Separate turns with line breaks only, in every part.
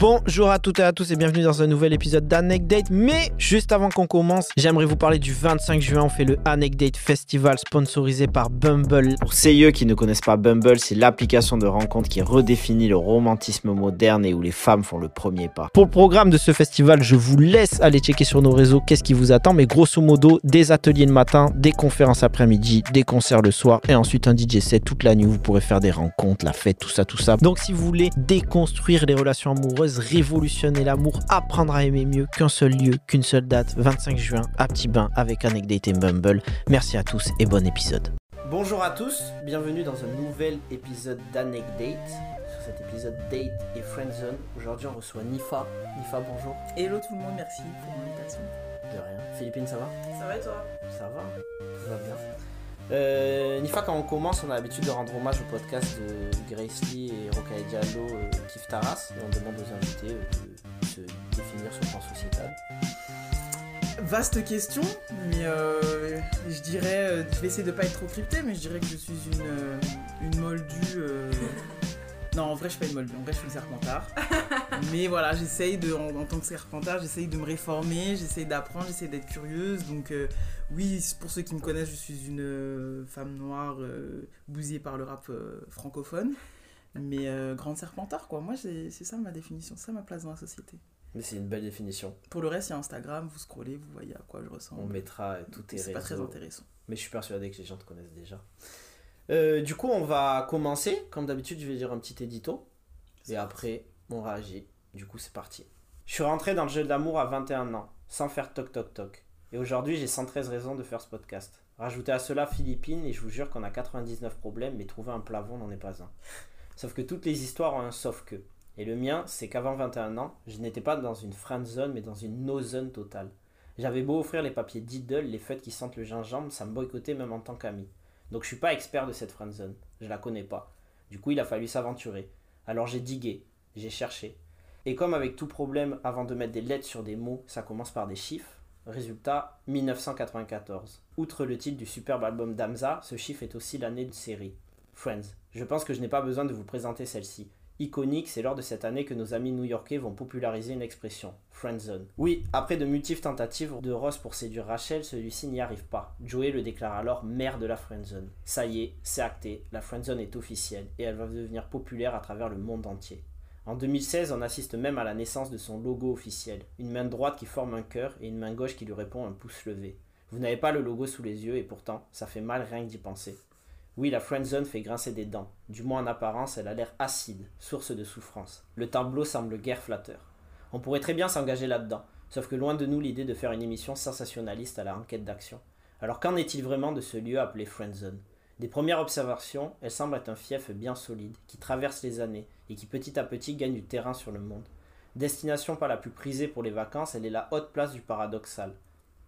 Bonjour à toutes et à tous et bienvenue dans un nouvel épisode d'Anecdate. Mais juste avant qu'on commence, j'aimerais vous parler du 25 juin. On fait le Anecdate Festival sponsorisé par Bumble. Pour ceux qui ne connaissent pas Bumble, c'est l'application de rencontre qui redéfinit le romantisme moderne et où les femmes font le premier pas. Pour le programme de ce festival, je vous laisse aller checker sur nos réseaux qu'est-ce qui vous attend. Mais grosso modo, des ateliers le matin, des conférences après-midi, des concerts le soir et ensuite un DJ set toute la nuit. Vous pourrez faire des rencontres, la fête, tout ça, tout ça. Donc si vous voulez déconstruire les relations amoureuses, révolutionner l'amour, apprendre à aimer mieux qu'un seul lieu, qu'une seule date, 25 juin à Petit Bain avec Anecdate et Bumble. Merci à tous et bon épisode. Bonjour à tous, bienvenue dans un nouvel épisode d'Anecdate. Sur cet épisode Date et Friendzone, aujourd'hui on reçoit Nifa. Nifa, bonjour.
Hello tout le monde, merci pour l'invitation.
De rien. Philippine, ça va?
Ça va et toi?
Ça va, tout va bien. Euh, Nifa, quand on commence, on a l'habitude de rendre hommage au podcast de Grace Lee et Rokhaya Diallo, euh, Taras, et on demande aux invités euh, de se définir sur le plan sociétal.
Vaste question, mais euh, je dirais, euh, je vais essayer de pas être trop crypté, mais je dirais que je suis une, une moldue. Non, en vrai, je suis pas une moldue, en vrai, je suis une serpentard. mais voilà, j'essaye de, en, en tant que serpentard, j'essaye de me réformer, j'essaye d'apprendre, j'essaye d'être curieuse. Donc, euh, oui, pour ceux qui me connaissent, je suis une euh, femme noire euh, bousillée par le rap euh, francophone. Mais grande serpentard, quoi. Moi, c'est ça ma définition, c'est ça ma place dans la société.
Mais c'est une belle définition.
Pour le reste, il y a Instagram, vous scrollez, vous voyez à quoi je ressemble.
On mettra tous tes
C'est pas très
réseaux.
intéressant.
Mais je suis persuadé que les gens te connaissent déjà. Euh, du coup, on va commencer. Comme d'habitude, je vais dire un petit édito. Et après, on réagit. Du coup, c'est parti. Je suis rentré dans le jeu de l'amour à 21 ans, sans faire toc toc toc. Et aujourd'hui, j'ai 113 raisons de faire ce podcast. Rajoutez à cela Philippines, et je vous jure qu'on a 99 problèmes, mais trouver un plafond n'en est pas un. Sauf que toutes les histoires ont un sauf que. Et le mien, c'est qu'avant 21 ans, je n'étais pas dans une friend zone, mais dans une no zone totale. J'avais beau offrir les papiers Diddle, les fêtes qui sentent le gingembre, ça me boycottait même en tant qu'ami. Donc je suis pas expert de cette friend zone, je la connais pas. Du coup, il a fallu s'aventurer. Alors j'ai digué, j'ai cherché. Et comme avec tout problème, avant de mettre des lettres sur des mots, ça commence par des chiffres. Résultat, 1994. Outre le titre du superbe album d'Amza, ce chiffre est aussi l'année de série. Friends. Je pense que je n'ai pas besoin de vous présenter celle-ci. Iconique, c'est lors de cette année que nos amis new-yorkais vont populariser une expression, friendzone. Oui, après de multiples tentatives de Ross pour séduire Rachel, celui-ci n'y arrive pas. Joey le déclare alors maire de la friendzone. Ça y est, c'est acté, la friendzone est officielle et elle va devenir populaire à travers le monde entier. En 2016, on assiste même à la naissance de son logo officiel, une main droite qui forme un cœur et une main gauche qui lui répond un pouce levé. Vous n'avez pas le logo sous les yeux et pourtant, ça fait mal rien que d'y penser. Oui, la friendzone fait grincer des dents. Du moins en apparence, elle a l'air acide, source de souffrance. Le tableau semble guère flatteur. On pourrait très bien s'engager là-dedans, sauf que loin de nous l'idée de faire une émission sensationnaliste à la enquête d'action. Alors qu'en est-il vraiment de ce lieu appelé friendzone Des premières observations, elle semble être un fief bien solide, qui traverse les années et qui petit à petit gagne du terrain sur le monde. Destination pas la plus prisée pour les vacances, elle est la haute place du paradoxal.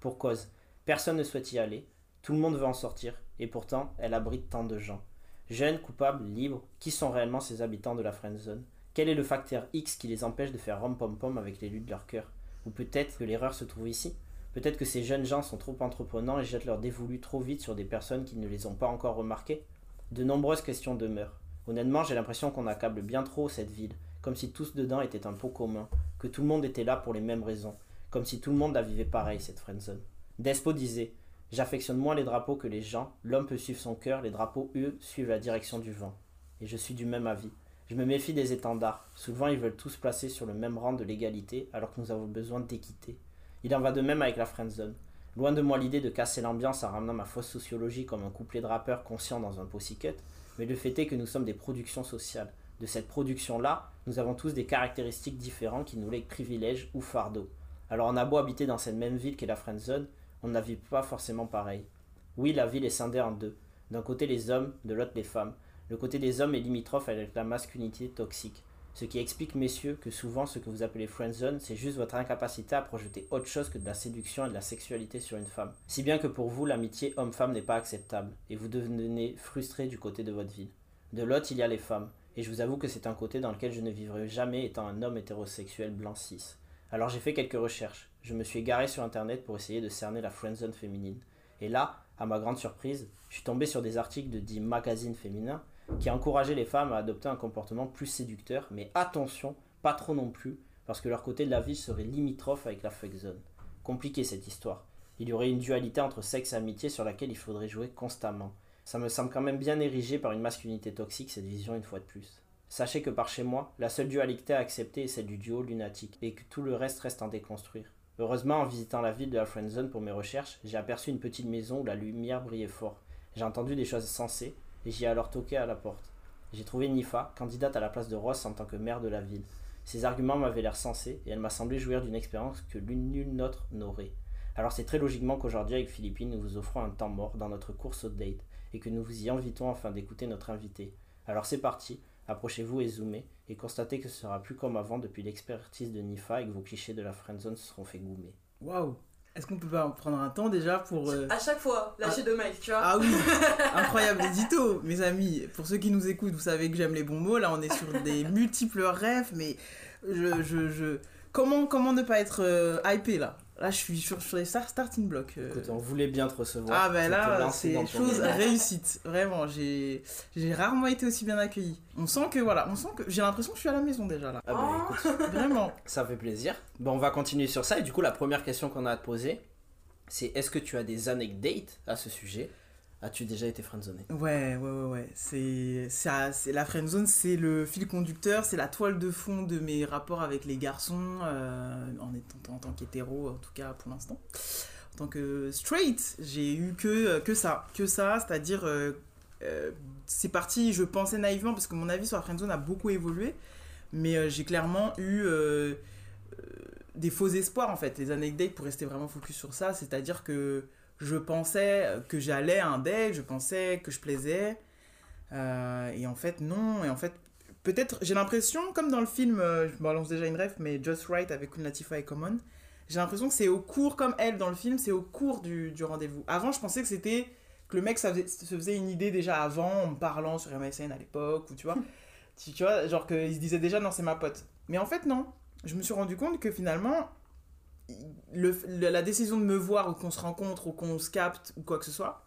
Pour cause, personne ne souhaite y aller, tout le monde veut en sortir, et pourtant, elle abrite tant de gens. Jeunes, coupables, libres, qui sont réellement ces habitants de la friendzone Quel est le facteur X qui les empêche de faire rom-pom-pom avec l'élu de leur cœur? Ou peut-être que l'erreur se trouve ici? Peut-être que ces jeunes gens sont trop entreprenants et jettent leur dévolu trop vite sur des personnes qui ne les ont pas encore remarquées? De nombreuses questions demeurent. Honnêtement, j'ai l'impression qu'on accable bien trop cette ville, comme si tous dedans étaient un pot commun, que tout le monde était là pour les mêmes raisons, comme si tout le monde la vivait pareil, cette friendzone. Despo disait J'affectionne moins les drapeaux que les gens, l'homme peut suivre son cœur, les drapeaux, eux, suivent la direction du vent. Et je suis du même avis. Je me méfie des étendards. Souvent, ils veulent tous placer sur le même rang de l'égalité, alors que nous avons besoin d'équité. Il en va de même avec la friendzone. Loin de moi l'idée de casser l'ambiance en ramenant ma fausse sociologie comme un couplet de rappeurs conscient dans un pussycut, mais le fait est que nous sommes des productions sociales. De cette production-là, nous avons tous des caractéristiques différentes qui nous lèguent privilèges ou fardeaux. Alors on a beau habiter dans cette même ville qu'est la friendzone, on ne la vit pas forcément pareil. Oui, la ville est scindée en deux. D'un côté les hommes, de l'autre les femmes. Le côté des hommes est limitrophe avec la masculinité toxique. Ce qui explique, messieurs, que souvent ce que vous appelez friendzone, c'est juste votre incapacité à projeter autre chose que de la séduction et de la sexualité sur une femme. Si bien que pour vous, l'amitié homme-femme n'est pas acceptable, et vous devenez frustré du côté de votre ville. De l'autre, il y a les femmes, et je vous avoue que c'est un côté dans lequel je ne vivrai jamais étant un homme hétérosexuel blanc cis. Alors j'ai fait quelques recherches. Je me suis égaré sur internet pour essayer de cerner la friendzone féminine. Et là, à ma grande surprise, je suis tombé sur des articles de dits magazines féminins qui encourageaient les femmes à adopter un comportement plus séducteur, mais attention, pas trop non plus, parce que leur côté de la ville serait limitrophe avec la fuck zone. Compliqué cette histoire. Il y aurait une dualité entre sexe et amitié sur laquelle il faudrait jouer constamment. Ça me semble quand même bien érigé par une masculinité toxique, cette vision une fois de plus. Sachez que par chez moi, la seule dualité à accepter est celle du duo lunatique, et que tout le reste reste à déconstruire. Heureusement, en visitant la ville de la Friendzone pour mes recherches, j'ai aperçu une petite maison où la lumière brillait fort. J'ai entendu des choses sensées, et j'y ai alors toqué à la porte. J'ai trouvé Nifa, candidate à la place de Ross en tant que maire de la ville. Ses arguments m'avaient l'air sensés, et elle m'a semblé jouir d'une expérience que l'une nulle nôtre n'aurait. Alors c'est très logiquement qu'aujourd'hui avec Philippine, nous vous offrons un temps mort dans notre course au date, et que nous vous y invitons afin d'écouter notre invité. Alors c'est parti, approchez-vous et zoomez, et constatez que ce sera plus comme avant depuis l'expertise de Nifa et que vos clichés de la friendzone se seront fait goumer.
Waouh Est-ce qu'on peut pas prendre un temps déjà pour... euh,
À chaque fois, lâcher de Mike, tu vois.
Ah oui, incroyable édito, mes amis. Pour ceux qui nous écoutent, vous savez que j'aime les bons mots. Là, on est sur des multiples rêves, mais je, je, je... Comment, comment ne pas être euh, hypé là? Là, je suis sur, sur les start- starting blocks. euh.
Écoute, on voulait bien te recevoir.
Ah ben là, c'est chose réussite. Vraiment, j'ai j'ai rarement été aussi bien accueilli. On sent que voilà, on sent que j'ai l'impression que je suis à la maison déjà là.
Ah bah
Oh.
écoute,
Vraiment.
ça fait plaisir. Bon, on va continuer sur ça. Et du coup, la première question qu'on a à te poser, c'est est-ce que tu as des anecdotes à ce sujet? As-tu déjà été friendzoné?
Ouais, ouais, ouais, ouais. C'est, ça, c'est la friendzone, c'est le fil conducteur, c'est la toile de fond de mes rapports avec les garçons, euh, en étant en tant qu'hétéro, en tout cas pour l'instant. En tant que straight, j'ai eu que, que ça, que ça, c'est-à-dire, euh, euh, c'est parti, je pensais naïvement, parce que mon avis sur la friendzone a beaucoup évolué, mais j'ai clairement eu des faux espoirs, en fait, les anecdotes pour rester vraiment focus sur ça, c'est-à-dire que je pensais que j'allais à un date, je pensais que je plaisais. Euh, et en fait, non. Et en fait, peut-être, j'ai l'impression, comme dans le film, euh, je balance déjà une ref, mais Just Right avec Latifah et Common, j'ai l'impression que c'est au cours, comme elle dans le film, c'est au cours du, du rendez-vous. Avant, je pensais que c'était que le mec ça faisait- se faisait une idée déjà avant, en me parlant sur MSN à l'époque, ou tu vois. tu, tu vois, genre qu'il se disait déjà, non, c'est ma pote. Mais en fait, non. Je me suis rendu compte que finalement, le, le- la décision de me voir ou qu'on se rencontre ou qu'on se capte ou quoi que ce soit,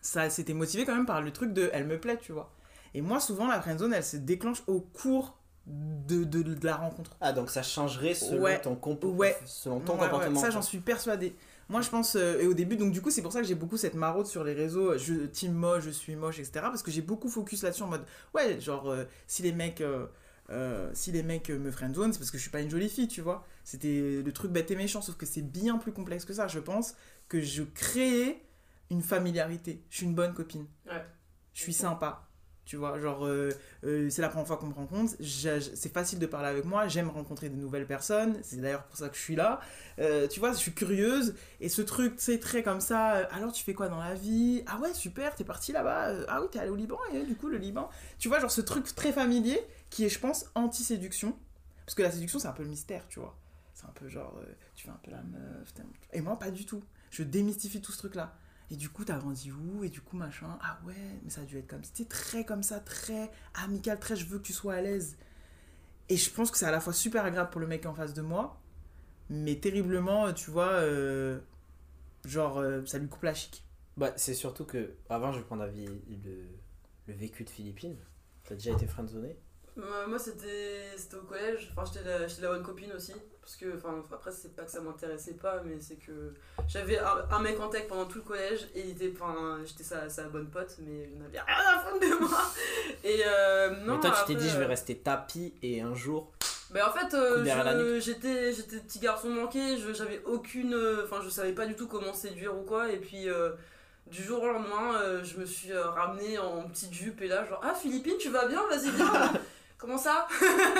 ça s'était motivé quand même par le truc de elle me plaît, tu vois. Et moi, souvent, la friendzone, elle se déclenche au cours de, de, de la rencontre.
Ah, donc ça changerait selon
Ouais.
ton, comp-
Ouais.
selon ton
Ouais, ouais,
comportement.
ça, j'en suis persuadée. Moi, je pense, euh, et au début, donc du coup, c'est pour ça que j'ai beaucoup cette maraude sur les réseaux, je team moche, je suis moche, etc. Parce que j'ai beaucoup focus là-dessus en mode, ouais, genre, euh, si les mecs, euh, euh, si les mecs euh, me friendzone, c'est parce que je suis pas une jolie fille, tu vois. C'était le truc bête et méchant, sauf que c'est bien plus complexe que ça. Je pense que je créais une familiarité. Je suis une bonne copine.
Ouais.
Je suis sympa. Tu vois, genre, euh, euh, c'est la première fois qu'on me rencontre, c'est facile de parler avec moi, j'aime rencontrer de nouvelles personnes, c'est d'ailleurs pour ça que je suis là. Tu vois, je suis curieuse, et ce truc, c'est très comme ça, alors tu fais quoi dans la vie? Ah ouais, super, t'es parti là-bas, ah oui, t'es allé au Liban, et du coup, le Liban? Tu vois, genre ce truc très familier, qui est, je pense, anti-séduction, parce que la séduction, c'est un peu le mystère, tu vois. C'est un peu genre, euh, tu fais un peu la meuf, et moi, pas du tout. Je démystifie tout ce truc-là. Et du coup, t'as grandi où? Et du coup, machin. Ah ouais, mais ça a dû être comme. C'était très comme ça, très amical, très je veux que tu sois à l'aise. Et je pense que c'est à la fois super agréable pour le mec en face de moi, mais terriblement, tu vois, euh, genre, euh, ça lui coupe la chic.
Bah, c'est surtout que, avant, je vais prendre avis le, le vécu de Philippines. T'as déjà été friendzoné
Euh, Moi, c'était au collège. Enfin, j'étais la, la bonne copine aussi. Parce que, enfin, après, c'est pas que ça m'intéressait pas, mais c'est que j'avais un, un mec en tech pendant tout le collège et il était, enfin, j'étais sa, sa bonne pote, mais il n'avait rien à foutre de moi. Et euh, non,
Mais toi, tu t'es dit, je vais
euh,
rester tapis et un jour.
Mais en fait, euh, je- j'étais j'étais petit garçon manqué, je- j'avais aucune. euh, Enfin, je savais pas du tout comment séduire ou quoi. Et puis, euh, du jour au lendemain, euh, je me suis euh, ramenée en petite jupe et là, genre, ah Philippine, tu vas bien? Vas-y, viens Comment ça?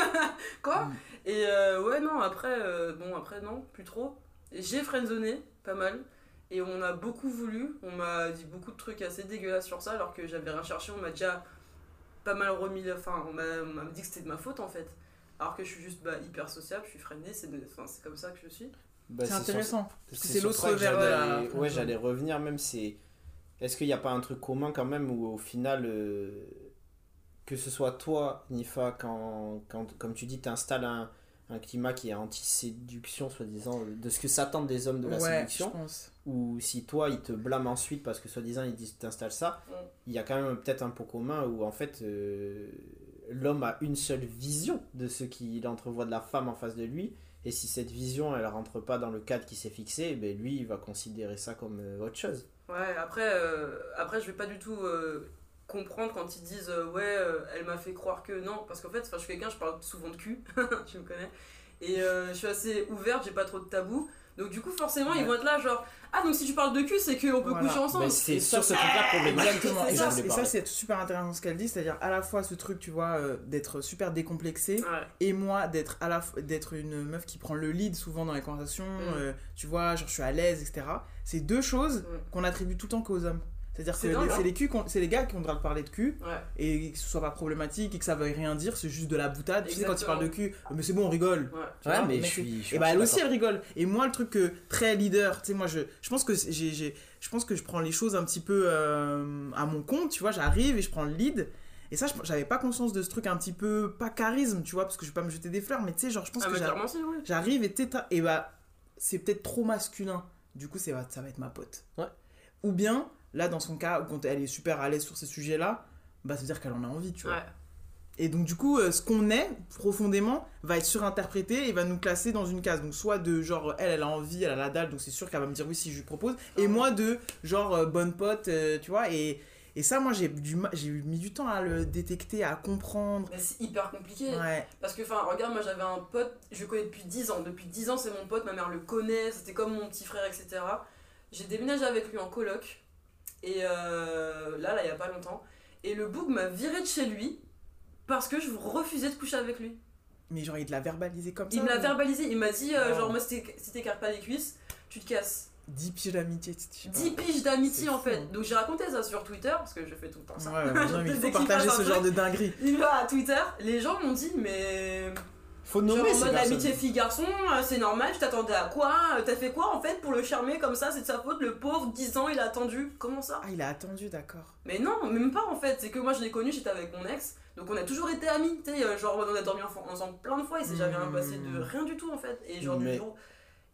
Quoi?
Mm.
Et euh, ouais, non, après, euh, bon, après, non, plus trop. J'ai friendzoné, pas mal. Et on a beaucoup voulu, on m'a dit beaucoup de trucs assez dégueulasses sur ça, alors que j'avais rien cherché, on m'a déjà pas mal remis la fin, on m'a dit que c'était de ma faute en fait. Alors que je suis juste bah, hyper sociable, je suis freinée, c'est de- enfin, c'est comme ça que je suis.
Bah,
c'est intéressant. Parce que
c'est
l'autre vers
j'allais-
la
Ouais, j'allais revenir, même c'est. Est-ce qu'il n'y a pas un truc commun quand même où au final, euh, que ce soit toi, Nifa, quand, quand comme tu dis, tu installes un, un climat qui est anti-séduction, soi-disant, euh, de ce que s'attendent des hommes de la
ouais,
séduction, ou si toi, ils te blâment ensuite parce que soi-disant, ils disent t'installes ça,
Mm.
il y a quand même peut-être un pot commun où en fait, euh, l'homme a une seule vision de ce qu'il entrevoit de la femme en face de lui. Et si cette vision, elle rentre pas dans le cadre qui s'est fixé, ben lui, il va considérer ça comme euh, autre chose.
Ouais, après, euh, après je vais pas du tout euh, comprendre quand ils disent euh, ouais, euh, elle m'a fait croire que non. Parce qu'en fait, je suis quelqu'un, je parle souvent de cul, tu me connais. Et euh, je suis assez ouverte, j'ai pas trop de tabous. Donc du coup, forcément, ils vont être là, genre, ah, donc si tu parles de cul, c'est qu'on peut
Voilà.
coucher ensemble.
C'est
Et
sur ce
ça-
truc-là problématique.
Exactement.
c'est
Et
ça,
ça, c'est super intéressant ce qu'elle dit, c'est-à-dire à la fois ce truc, tu vois, euh, d'être super décomplexé,
Ouais.
et moi d'être à la d'être une meuf qui prend le lead souvent dans les conversations,
Mm.
euh, tu vois, genre je suis à l'aise, etc. C'est deux choses
Mm.
qu'on attribue tout le temps qu'aux hommes. C'est-à-dire que
C'est
les-
hein.
c'est les, culs qu'on- c'est les gars qui ont le droit de parler de cul
Ouais.
et que ce soit pas problématique et que ça veuille rien dire, c'est juste de la boutade. Tu sais, quand tu parles de cul, mais c'est bon, on rigole.
Ouais.
Tu
Ouais,
vois,
mais je suis. je suis
et bah elle aussi elle rigole. Et moi le truc que très leader, tu sais moi je je pense que j'ai j'ai je pense que je prends les choses un petit peu euh, à mon compte, tu vois, j'arrive et je prends le lead. Et ça je- j'avais pas conscience de ce truc un petit peu pas charisme, tu vois, parce que je vais pas me jeter des fleurs, mais tu sais genre je pense
Ah,
que j'arrive et t'es et bah c'est peut-être trop masculin. Du coup c'est ça va être ma pote.
Ouais.
Ou bien là dans son cas quand elle est super à l'aise sur ces sujets-là, bah ça veut dire qu'elle en a envie, tu vois.
Ouais.
Et donc, du coup, euh, ce qu'on est profondément va être surinterprété et va nous classer dans une case. Donc, soit de genre, elle, elle a envie, elle a la dalle, donc c'est sûr qu'elle va me dire oui si je lui propose. Et moi, de genre, euh, bonne pote, euh, tu vois. Et, et ça, moi, j'ai du ma- j'ai mis du temps à le détecter, à comprendre.
C'est hyper compliqué.
Ouais.
Parce que, enfin, regarde, moi j'avais un pote, je le connais depuis 10 ans. Depuis 10 ans, c'est mon pote, ma mère le connaît, c'était comme mon petit frère, etc. J'ai déménagé avec lui en coloc. Et euh, là, là, il y a pas longtemps. Et le boug m'a viré de chez lui parce que je refusais de coucher avec lui.
Mais genre, il te l'a verbalisé comme ça.
Il me l'a
ou-
verbalisé, il m'a dit, euh,
Wow.
genre, moi, si t'é- si t'écartes pas les cuisses, tu te casses.
10 piges d'amitié. tu sais, je sais
10 piges d'amitié en fait. Donc j'ai raconté ça sur Twitter, parce que je fais tout le temps ça.
Ouais, ouais, non, mais il faut partager ce genre de dinguerie.
Il va à Twitter, les gens m'ont dit, mais
Faut
Genre
nommer
en
ces
mode l'amitié fille-garçon, euh, c'est normal, tu t'attendais à quoi Euh, T'as fait quoi en fait pour le charmer comme ça C'est de sa faute, le pauvre, 10 ans, il a attendu. Comment ça?
Ah, il a attendu, d'accord.
Mais non, même pas en fait, c'est que moi je l'ai connu, j'étais avec mon ex, donc on a toujours été amis, tu sais, euh, genre on a dormi en- ensemble plein de fois, il s'est jamais rien passé de
Mmh.
rien du tout en fait. Et genre
Mais-
du jour,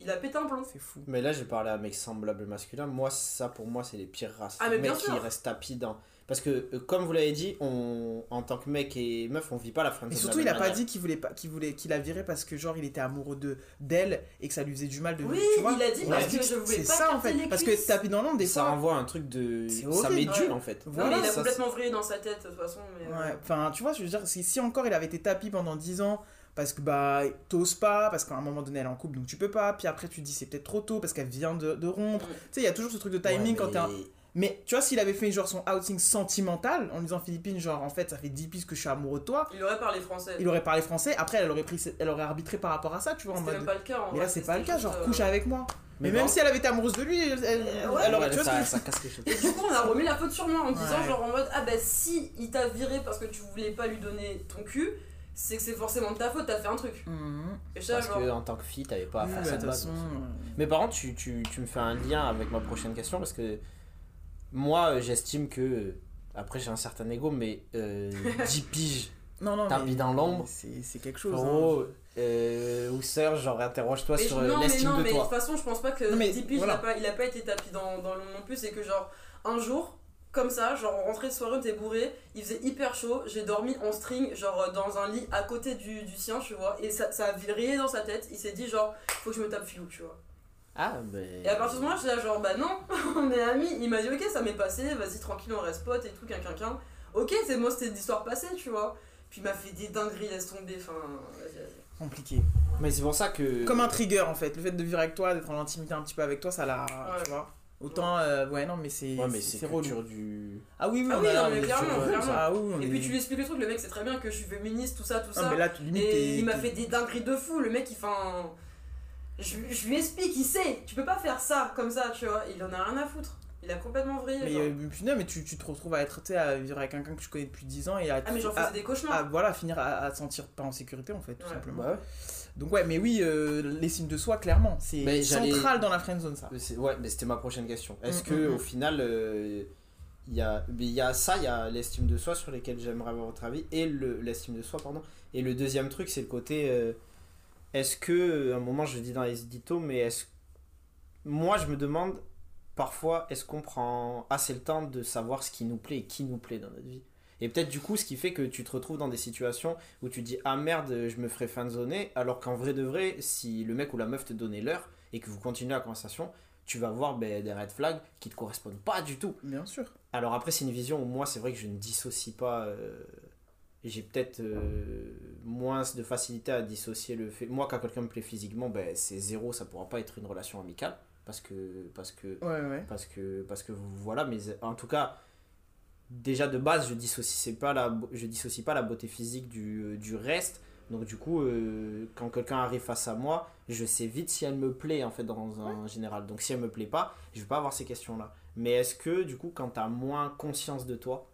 il a pété un plomb.
C'est fou.
Mais là, j'ai parlé à un mec semblable masculin. Moi, ça, pour moi, c'est les pires races.
Ah, mais
les
bien
mecs qui
sûr.
restent tapis dans. Parce que, euh, comme vous l'avez dit, on, en tant que mec et meuf, on vit pas la fin
Et surtout, il a pas dit qu'il voulait pas, qu'il voulait, qu'il a viré parce que genre il était amoureux de d'elle et que ça lui faisait du mal de.
Oui,
tu vois
il a dit
Il
parce
a dit
que je voulais
c'est
pas
ça en fait, parce que tapis dans l'ombre des
Ça
fois.
renvoie un truc de.
C'est
Ça m'édule
Ouais.
en fait.
Non,
Voilà,
mais il a
ça,
complètement vrillé dans sa tête de toute façon. Mais, euh,
Ouais, enfin, tu vois, je veux dire, si, si encore il avait été tapis pendant 10 ans, parce que bah, t'oses pas, parce qu'à un moment donné elle est en couple donc tu peux pas, puis après tu te dis c'est peut-être trop tôt parce qu'elle vient de, de rompre.
Mm.
Tu sais, il y a toujours ce truc de timing
Ouais,
quand t'es un-
mais-
tu vois, s'il avait fait genre son outing sentimental en disant Philippine, genre en fait ça fait 10 pistes que je suis amoureux de toi,
Il aurait parlé français.
il aurait parlé français, après elle aurait, pris, elle aurait arbitré par rapport à ça, tu vois, en mode.
même pas le cas en
Mais
vrai,
là c'est pas le cas, genre
euh,
couche avec moi. Mais,
Mais
même si elle avait été amoureuse de lui, elle, elle-
ouais,
elle aurait
Ouais,
tu vois
ça, ça casse quelque chose.
Et du coup, on a remis la faute sur moi en disant, genre en mode, ah bah si il t'a viré parce que tu voulais pas lui donner ton cul, c'est que c'est forcément de ta faute, t'as fait un truc.
Mhm.
Et ça,
Parce
genre.
que en tant que fille, t'avais pas à
Oui,
faire
bah,
ça
façon, euh,
Mais par contre, tu, tu, tu me fais un lien avec ma prochaine question parce que moi, euh, j'estime que. euh, Après, j'ai un certain ego, mais euh, 10 piges,
Non, non,
tapis
mais
dans l'ombre.
c'est quelque chose. hein.
Frérot, euh, ou sœur, genre interroge-toi sur
je- non, mais
l'estime
non,
de
mais de toute façon, je pense pas que
Non, mais
Dippy,
voilà.
il, a pas, il a pas été tapis dans, monde non plus. C'est que, genre, un jour, comme ça, genre, on rentrait de soirée, on était bourré, il faisait hyper chaud, j'ai dormi en string, genre, dans un lit à côté du, du sien, tu vois, et ça, ça a viré dans sa tête. Il s'est dit, genre, faut que je me tape filou, tu vois.
Ah, mais.
Et à partir de ce moment-là, j'étais là, genre, bah non, on est amis. Il m'a dit, ok, ça m'est passé, vas-y, tranquille, on reste potes et tout, quinquin, quinquin. Ok, c'est moi, c'était l'histoire passée, tu vois. Puis il m'a fait des dingueries, laisse tomber, enfin, vas-y, vas-y.
Compliqué.
Mais c'est pour ça que.
Comme un trigger en fait, le fait de vivre avec toi, d'être en intimité un petit peu avec toi, ça l'a.
Ouais.
Tu vois Autant, euh, ouais, non, mais c'est.
Ouais, mais c'est culture du.
Ah oui, oui,
Ah oui,
a-
non,
on
mais clairement,
sur-
clairement.
Ah oui,
Et puis tu lui expliques le truc, le mec sait très bien que je suis féministe, tout ça, tout
Non,
ça.
mais là, tu- limite,
Et il m'a fait des dingueries de fou, le mec il fait un. Je, je lui explique, il sait, tu peux pas faire ça comme ça, tu vois. Il en a rien à foutre. Il a complètement vrillé.
Mais,
genre.
euh, non, mais tu, tu te retrouves à être, à vivre avec quelqu'un que tu connais depuis 10 ans et à.
ah, mais j'en faisais des cauchemars.
à, voilà, finir à, à te sentir pas en sécurité en fait, tout
Ouais.
simplement.
Bah ouais.
Donc, ouais, mais oui, euh, les signes de soi, clairement, c'est central dans la friendzone ça.
C'est- Ouais, mais c'était ma prochaine question. Est-ce
Mm,
que
mm, mm.
au final, euh, il y, a, mais il y a ça, il y a l'estime de soi sur lesquels j'aimerais avoir votre avis, et le- l'estime de soi, pardon. Et le deuxième truc, c'est le côté. euh, est-ce que, à un moment, je le dis dans les éditos, mais est-ce. Moi, je me demande, parfois, est-ce qu'on prend assez le temps de savoir ce qui nous plaît et qui nous plaît dans notre vie? Et peut-être du coup, ce qui fait que tu te retrouves dans des situations où tu dis ah merde, je me ferais fanzoner, alors qu'en vrai de vrai, si le mec ou la meuf te donnait l'heure et que vous continuez la conversation, tu vas voir ben, des red flags qui te correspondent pas du tout.
Bien sûr.
Alors après, c'est une vision où moi, c'est vrai que je ne dissocie pas. euh, j'ai peut-être euh, moins de facilité à dissocier le fait. Moi, quand quelqu'un me plaît physiquement, ben, c'est zéro, ça pourra pas être une relation amicale. Parce que. Parce que
Ouais, ouais.
parce que parce que voilà mais en tout cas déjà de base je dissocie pas la je dissocie pas la beauté physique du, du reste donc du coup euh, quand quelqu'un arrive face à moi je sais vite si elle me plaît en fait dans un général donc si elle me plaît pas je vais pas avoir ces questions là mais est-ce que du coup quand tu as moins conscience de toi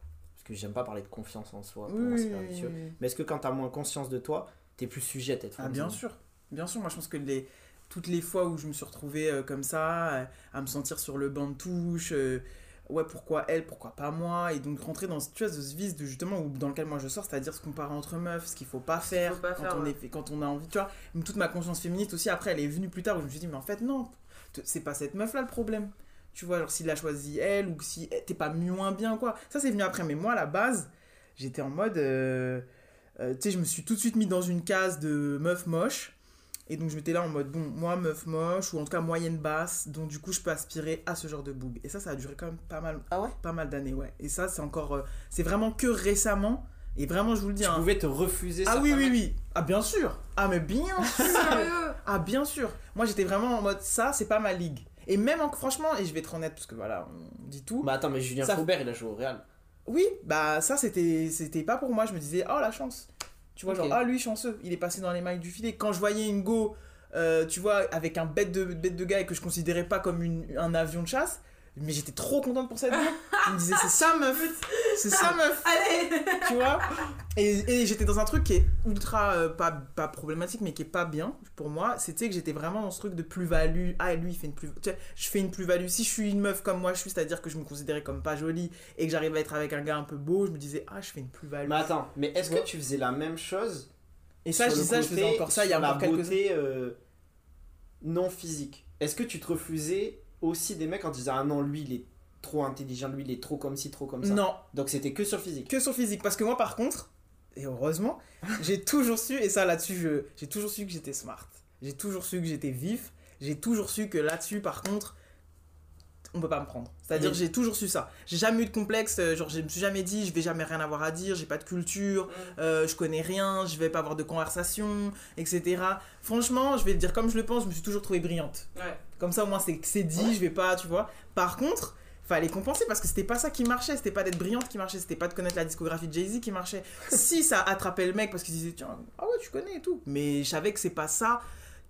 que j'aime pas parler de confiance en soi pour moi c'est
Oui,
pernicieux.
oui, oui.
mais est-ce que quand tu as moins conscience de toi tu es plus sujette à être
Ah, bien sûr. Bien sûr, moi je pense que les, toutes les fois où je me suis retrouvé euh, comme ça, euh, à me sentir sur le banc de touche, euh, ouais, pourquoi elle, pourquoi pas moi, et donc rentrer dans tu vois, ce vice de justement où, dans lequel moi je sors, c'est-à-dire se comparer entre meufs, ce qu'il faut pas faire,
faut pas
quand,
faire,
on
ouais.
est, fait- quand on a envie, tu vois. Toute ma conscience féministe aussi, après, elle est venue plus tard où je me suis dit, mais en fait, non, c'est pas cette meuf là le problème. Tu vois, genre s'il a choisi elle ou si eh, t'es pas moins bien, quoi. Ça, c'est venu après, mais moi, à la base, j'étais en mode. euh, euh, tu sais, je me suis tout de suite mis dans une case de meuf moche. Et donc, je m'étais là en mode, bon, moi, meuf moche, ou en tout cas moyenne basse, donc du coup, je peux aspirer à ce genre de boob. Et ça, ça a duré quand même pas mal,
ah ouais?
pas mal d'années, ouais. Et ça, c'est encore. euh, c'est vraiment que récemment. Et vraiment, je vous le dis.
tu
hein.
pouvais te refuser
Ah oui, oui,
mecs
oui. Ah, bien sûr. Ah, mais bien sûr.
Sérieux?
Ah, bien sûr. Moi, j'étais vraiment en mode, ça, c'est pas ma ligue. Et même, en- franchement, et je vais être honnête, parce que voilà, on dit tout.
bah attends mais Julien
Ça-
Faubert il a joué au Real
Oui, bah ça c'était c'était pas pour moi, je me disais oh la chance. Tu vois genre ah lui chanceux, il est passé dans les mailles du filet. Quand je voyais une go euh, tu vois avec un bête de bête de gars et que je considérais pas comme une- un avion de chasse, mais j'étais trop contente pour cette go. Je me disais c'est ça meuf. C'est ça meuf,
Allez
tu vois. Et, et j'étais dans un truc qui est ultra euh, pas pas problématique mais qui est pas bien pour moi, c'était que j'étais vraiment dans ce truc de plus-value. Ah lui il fait une plus tu sais, je fais une plus-value si je suis une meuf comme moi je suis, c'est-à-dire que je me considérais comme pas jolie et que j'arrive à être avec un gars un peu beau, je me disais ah je fais une plus-value.
mais attends mais est-ce que tu faisais la même chose
Et ça, je dis ça, je faisais encore ça il y a
sur la
encore quelques
beauté euh, non physique? Est-ce que tu te refusais aussi des mecs en disant ah non lui il est trop intelligent, lui il est trop comme ci, trop comme ça.
Non,
Donc c'était que sur physique.
que sur physique. Parce que moi, par contre, et heureusement, j'ai toujours su, et ça là-dessus, je- j'ai toujours su que j'étais smart. J'ai toujours su que j'étais vif. J'ai toujours su que là-dessus, par contre, on peut pas me prendre. C'est-à-dire,
Oui.
j'ai toujours su ça. J'ai jamais eu de complexe. euh, Genre, je me suis jamais dit, je vais jamais rien avoir à dire, j'ai pas de culture, euh, je connais rien, je vais pas avoir de conversation, etc. Franchement, je vais le dire comme je le pense, je me suis toujours trouvée brillante.
Ouais.
Comme ça, au moins, c'est c'est dit, je vais pas, tu vois. Par contre, fallait compenser parce que c'était pas ça qui marchait, c'était pas d'être brillante qui marchait, c'était pas de connaître la discographie de Jay-Z qui marchait. si ça attrapait le mec parce qu'il disait, tiens, ah ouais, tu connais et tout. Mais je savais que c'est pas ça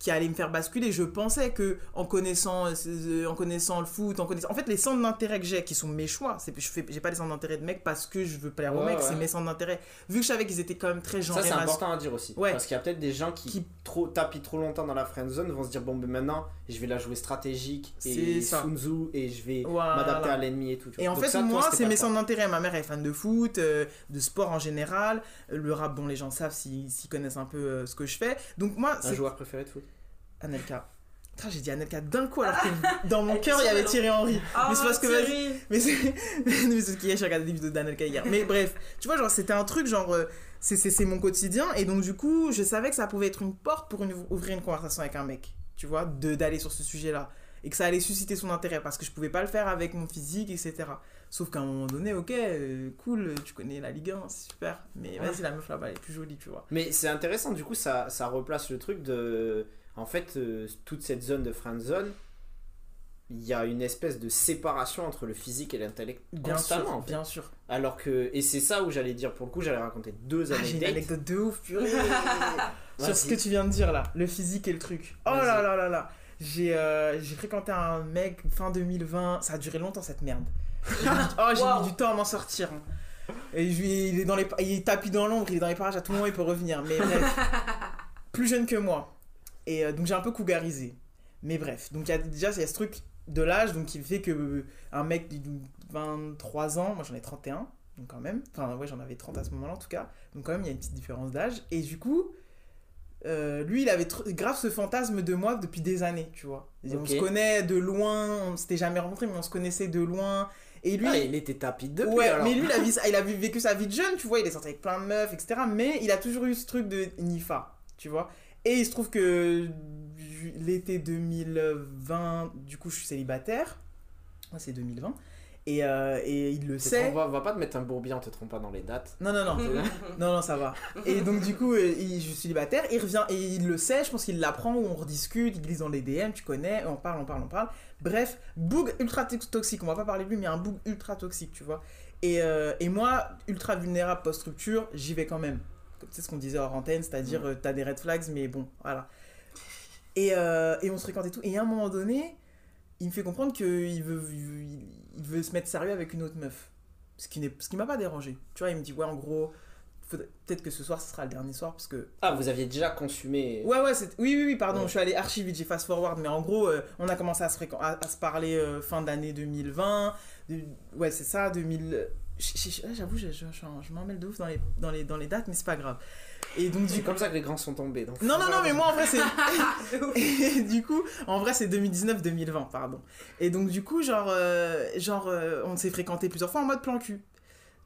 qui allait me faire basculer. Je pensais que en connaissant, euh, en connaissant le foot, en connaissant. En fait, les centres d'intérêt que j'ai, qui sont mes choix, c'est je fais, j'ai pas les centres d'intérêt de mecs parce que je veux plaire aux
Ouais,
mecs,
ouais.
c'est mes centres d'intérêt. Vu que je savais qu'ils étaient quand même très
Ça
genrés.
c'est important à dire aussi.
Ouais.
Parce qu'il y a peut-être des gens qui,
Qui-
trop, tapent trop longtemps dans la friend zone vont se dire bon ben maintenant je vais la jouer stratégique
C'est
et
ça.
Sun Tzu et je vais
Voilà.
m'adapter à l'ennemi et tout.
Et en
Donc
fait,
ça,
moi, c'est mes centres d'intérêt. Ma mère est fan de foot, euh, de sport en général. Euh, Le rap, bon, les gens savent s'ils connaissent un peu euh, ce que je fais. Donc, moi,
Un joueur préféré de foot
Anelka. Putain, j'ai dit Anelka d'un coup alors que dans mon cœur, il y avait. Thierry Henry.
Ah,
Mais c'est parce que, vas-y.
Thierry.
Mais c'est. mais c'est ce qu'il y a, j'ai regardé des vidéos d'Anelka hier. Mais bref, tu vois, genre, c'était un truc, genre. euh, c'est- mon quotidien. Et donc, du coup, je savais que ça pouvait être une porte pour une- ouvrir une conversation avec un mec. Tu vois, de- d'aller sur ce sujet-là. Et que ça allait susciter son intérêt parce que je pouvais pas le faire avec mon physique, etc. Sauf qu'à un moment donné, ok, euh, cool, tu connais la Ligue 1, c'est super. Mais vas-y, la meuf là-bas, elle est plus jolie, tu vois.
Mais c'est intéressant, du coup, ça, ça replace le truc de. En fait, euh, toute cette zone de friend zone, il y a une espèce de séparation entre le physique et l'intellect
Bien sûr,
en fait.
bien sûr.
Alors que. Et c'est ça où j'allais dire, pour le coup, j'allais raconter deux
Ah, j'ai une
anecdotes.
anecdote de ouf, purée. sur ce que tu viens de dire là, le physique et le truc. Oh là là là là. J'ai euh, j'ai fréquenté un mec fin 2020, ça a duré longtemps cette merde. Oh, j'ai
Wow.
mis du temps à m'en sortir. hein. Et je il est dans les il est tapis dans l'ombre, il est dans les parages à tout moment il peut revenir mais bref. Plus jeune que moi. Et euh, donc j'ai un peu cougarisé. Mais bref, donc il y a déjà il y a ce truc de l'âge donc qui fait que euh, un mec de 23 ans, moi j'en ai 31 donc quand même, enfin ouais j'en avais 30 à ce moment-là en tout cas, donc quand même il y a une petite différence d'âge et du coup euh, lui, il avait grave ce fantasme de moi depuis des années, tu vois. On se connaît de loin, on s'était jamais rencontrés, mais on se connaissait de loin. Et lui,
Ah, il était tapis depuis
ouais,
alors.
mais lui, il a, il vécu sa vie de jeune, tu vois, il est sorti avec plein de meufs, etc. Mais il a toujours eu ce truc de Nifa, tu vois. Et il se trouve que l'été 2020, du coup, je suis célibataire. C'est 2020. Et, euh, et il le sait.
on va pas te mettre un bourbier, on te trompe pas dans les dates.
Non, non, non. Non, non, ça va. Et donc, du coup, euh, il- je suis célibataire, il revient et il le sait, je pense qu'il l'apprend, on rediscute, il glisse dans les DM, tu connais, on parle, on parle, on parle. Bref, boug ultra tox- toxique, on va pas parler de lui, mais un boug ultra toxique, tu vois. Et, euh, et moi, ultra vulnérable post-structure, j'y vais quand même. C'est ce qu'on disait hors antenne, c'est-à-dire, euh, t'as des red flags, mais bon, voilà. Et, euh, et on se fréquente et tout. Et à un moment donné, il me fait comprendre qu'il veut, il veut, il veut se mettre sérieux avec une autre meuf. Ce qui, n'est- ce qui m'a pas dérangé. Tu vois, il me dit, ouais, en gros, peut-être que ce soir, ce sera le dernier soir, parce que...
Ah, vous aviez déjà consumé.
Ouais, ouais, c'est- oui, oui, oui, pardon,
Ouais.
je suis allé archi vite, j'ai fast forward, mais en gros, euh, on a commencé à se, fréquen- à, à se parler euh, fin d'année 2020. de- ouais, c'est ça, 2000... J'avoue, je, je, je, je m'en mêle de ouf dans les, dans, les, dans les dates, mais c'est pas grave. Et donc,
C'est
du
comme ça que les grands sont tombés. Donc
non, non, non, mais moi en vrai c'est. Du coup, en vrai c'est 2019-2020, pardon. Et donc du coup, genre, euh, genre euh, on s'est fréquenté plusieurs fois en mode plan cul.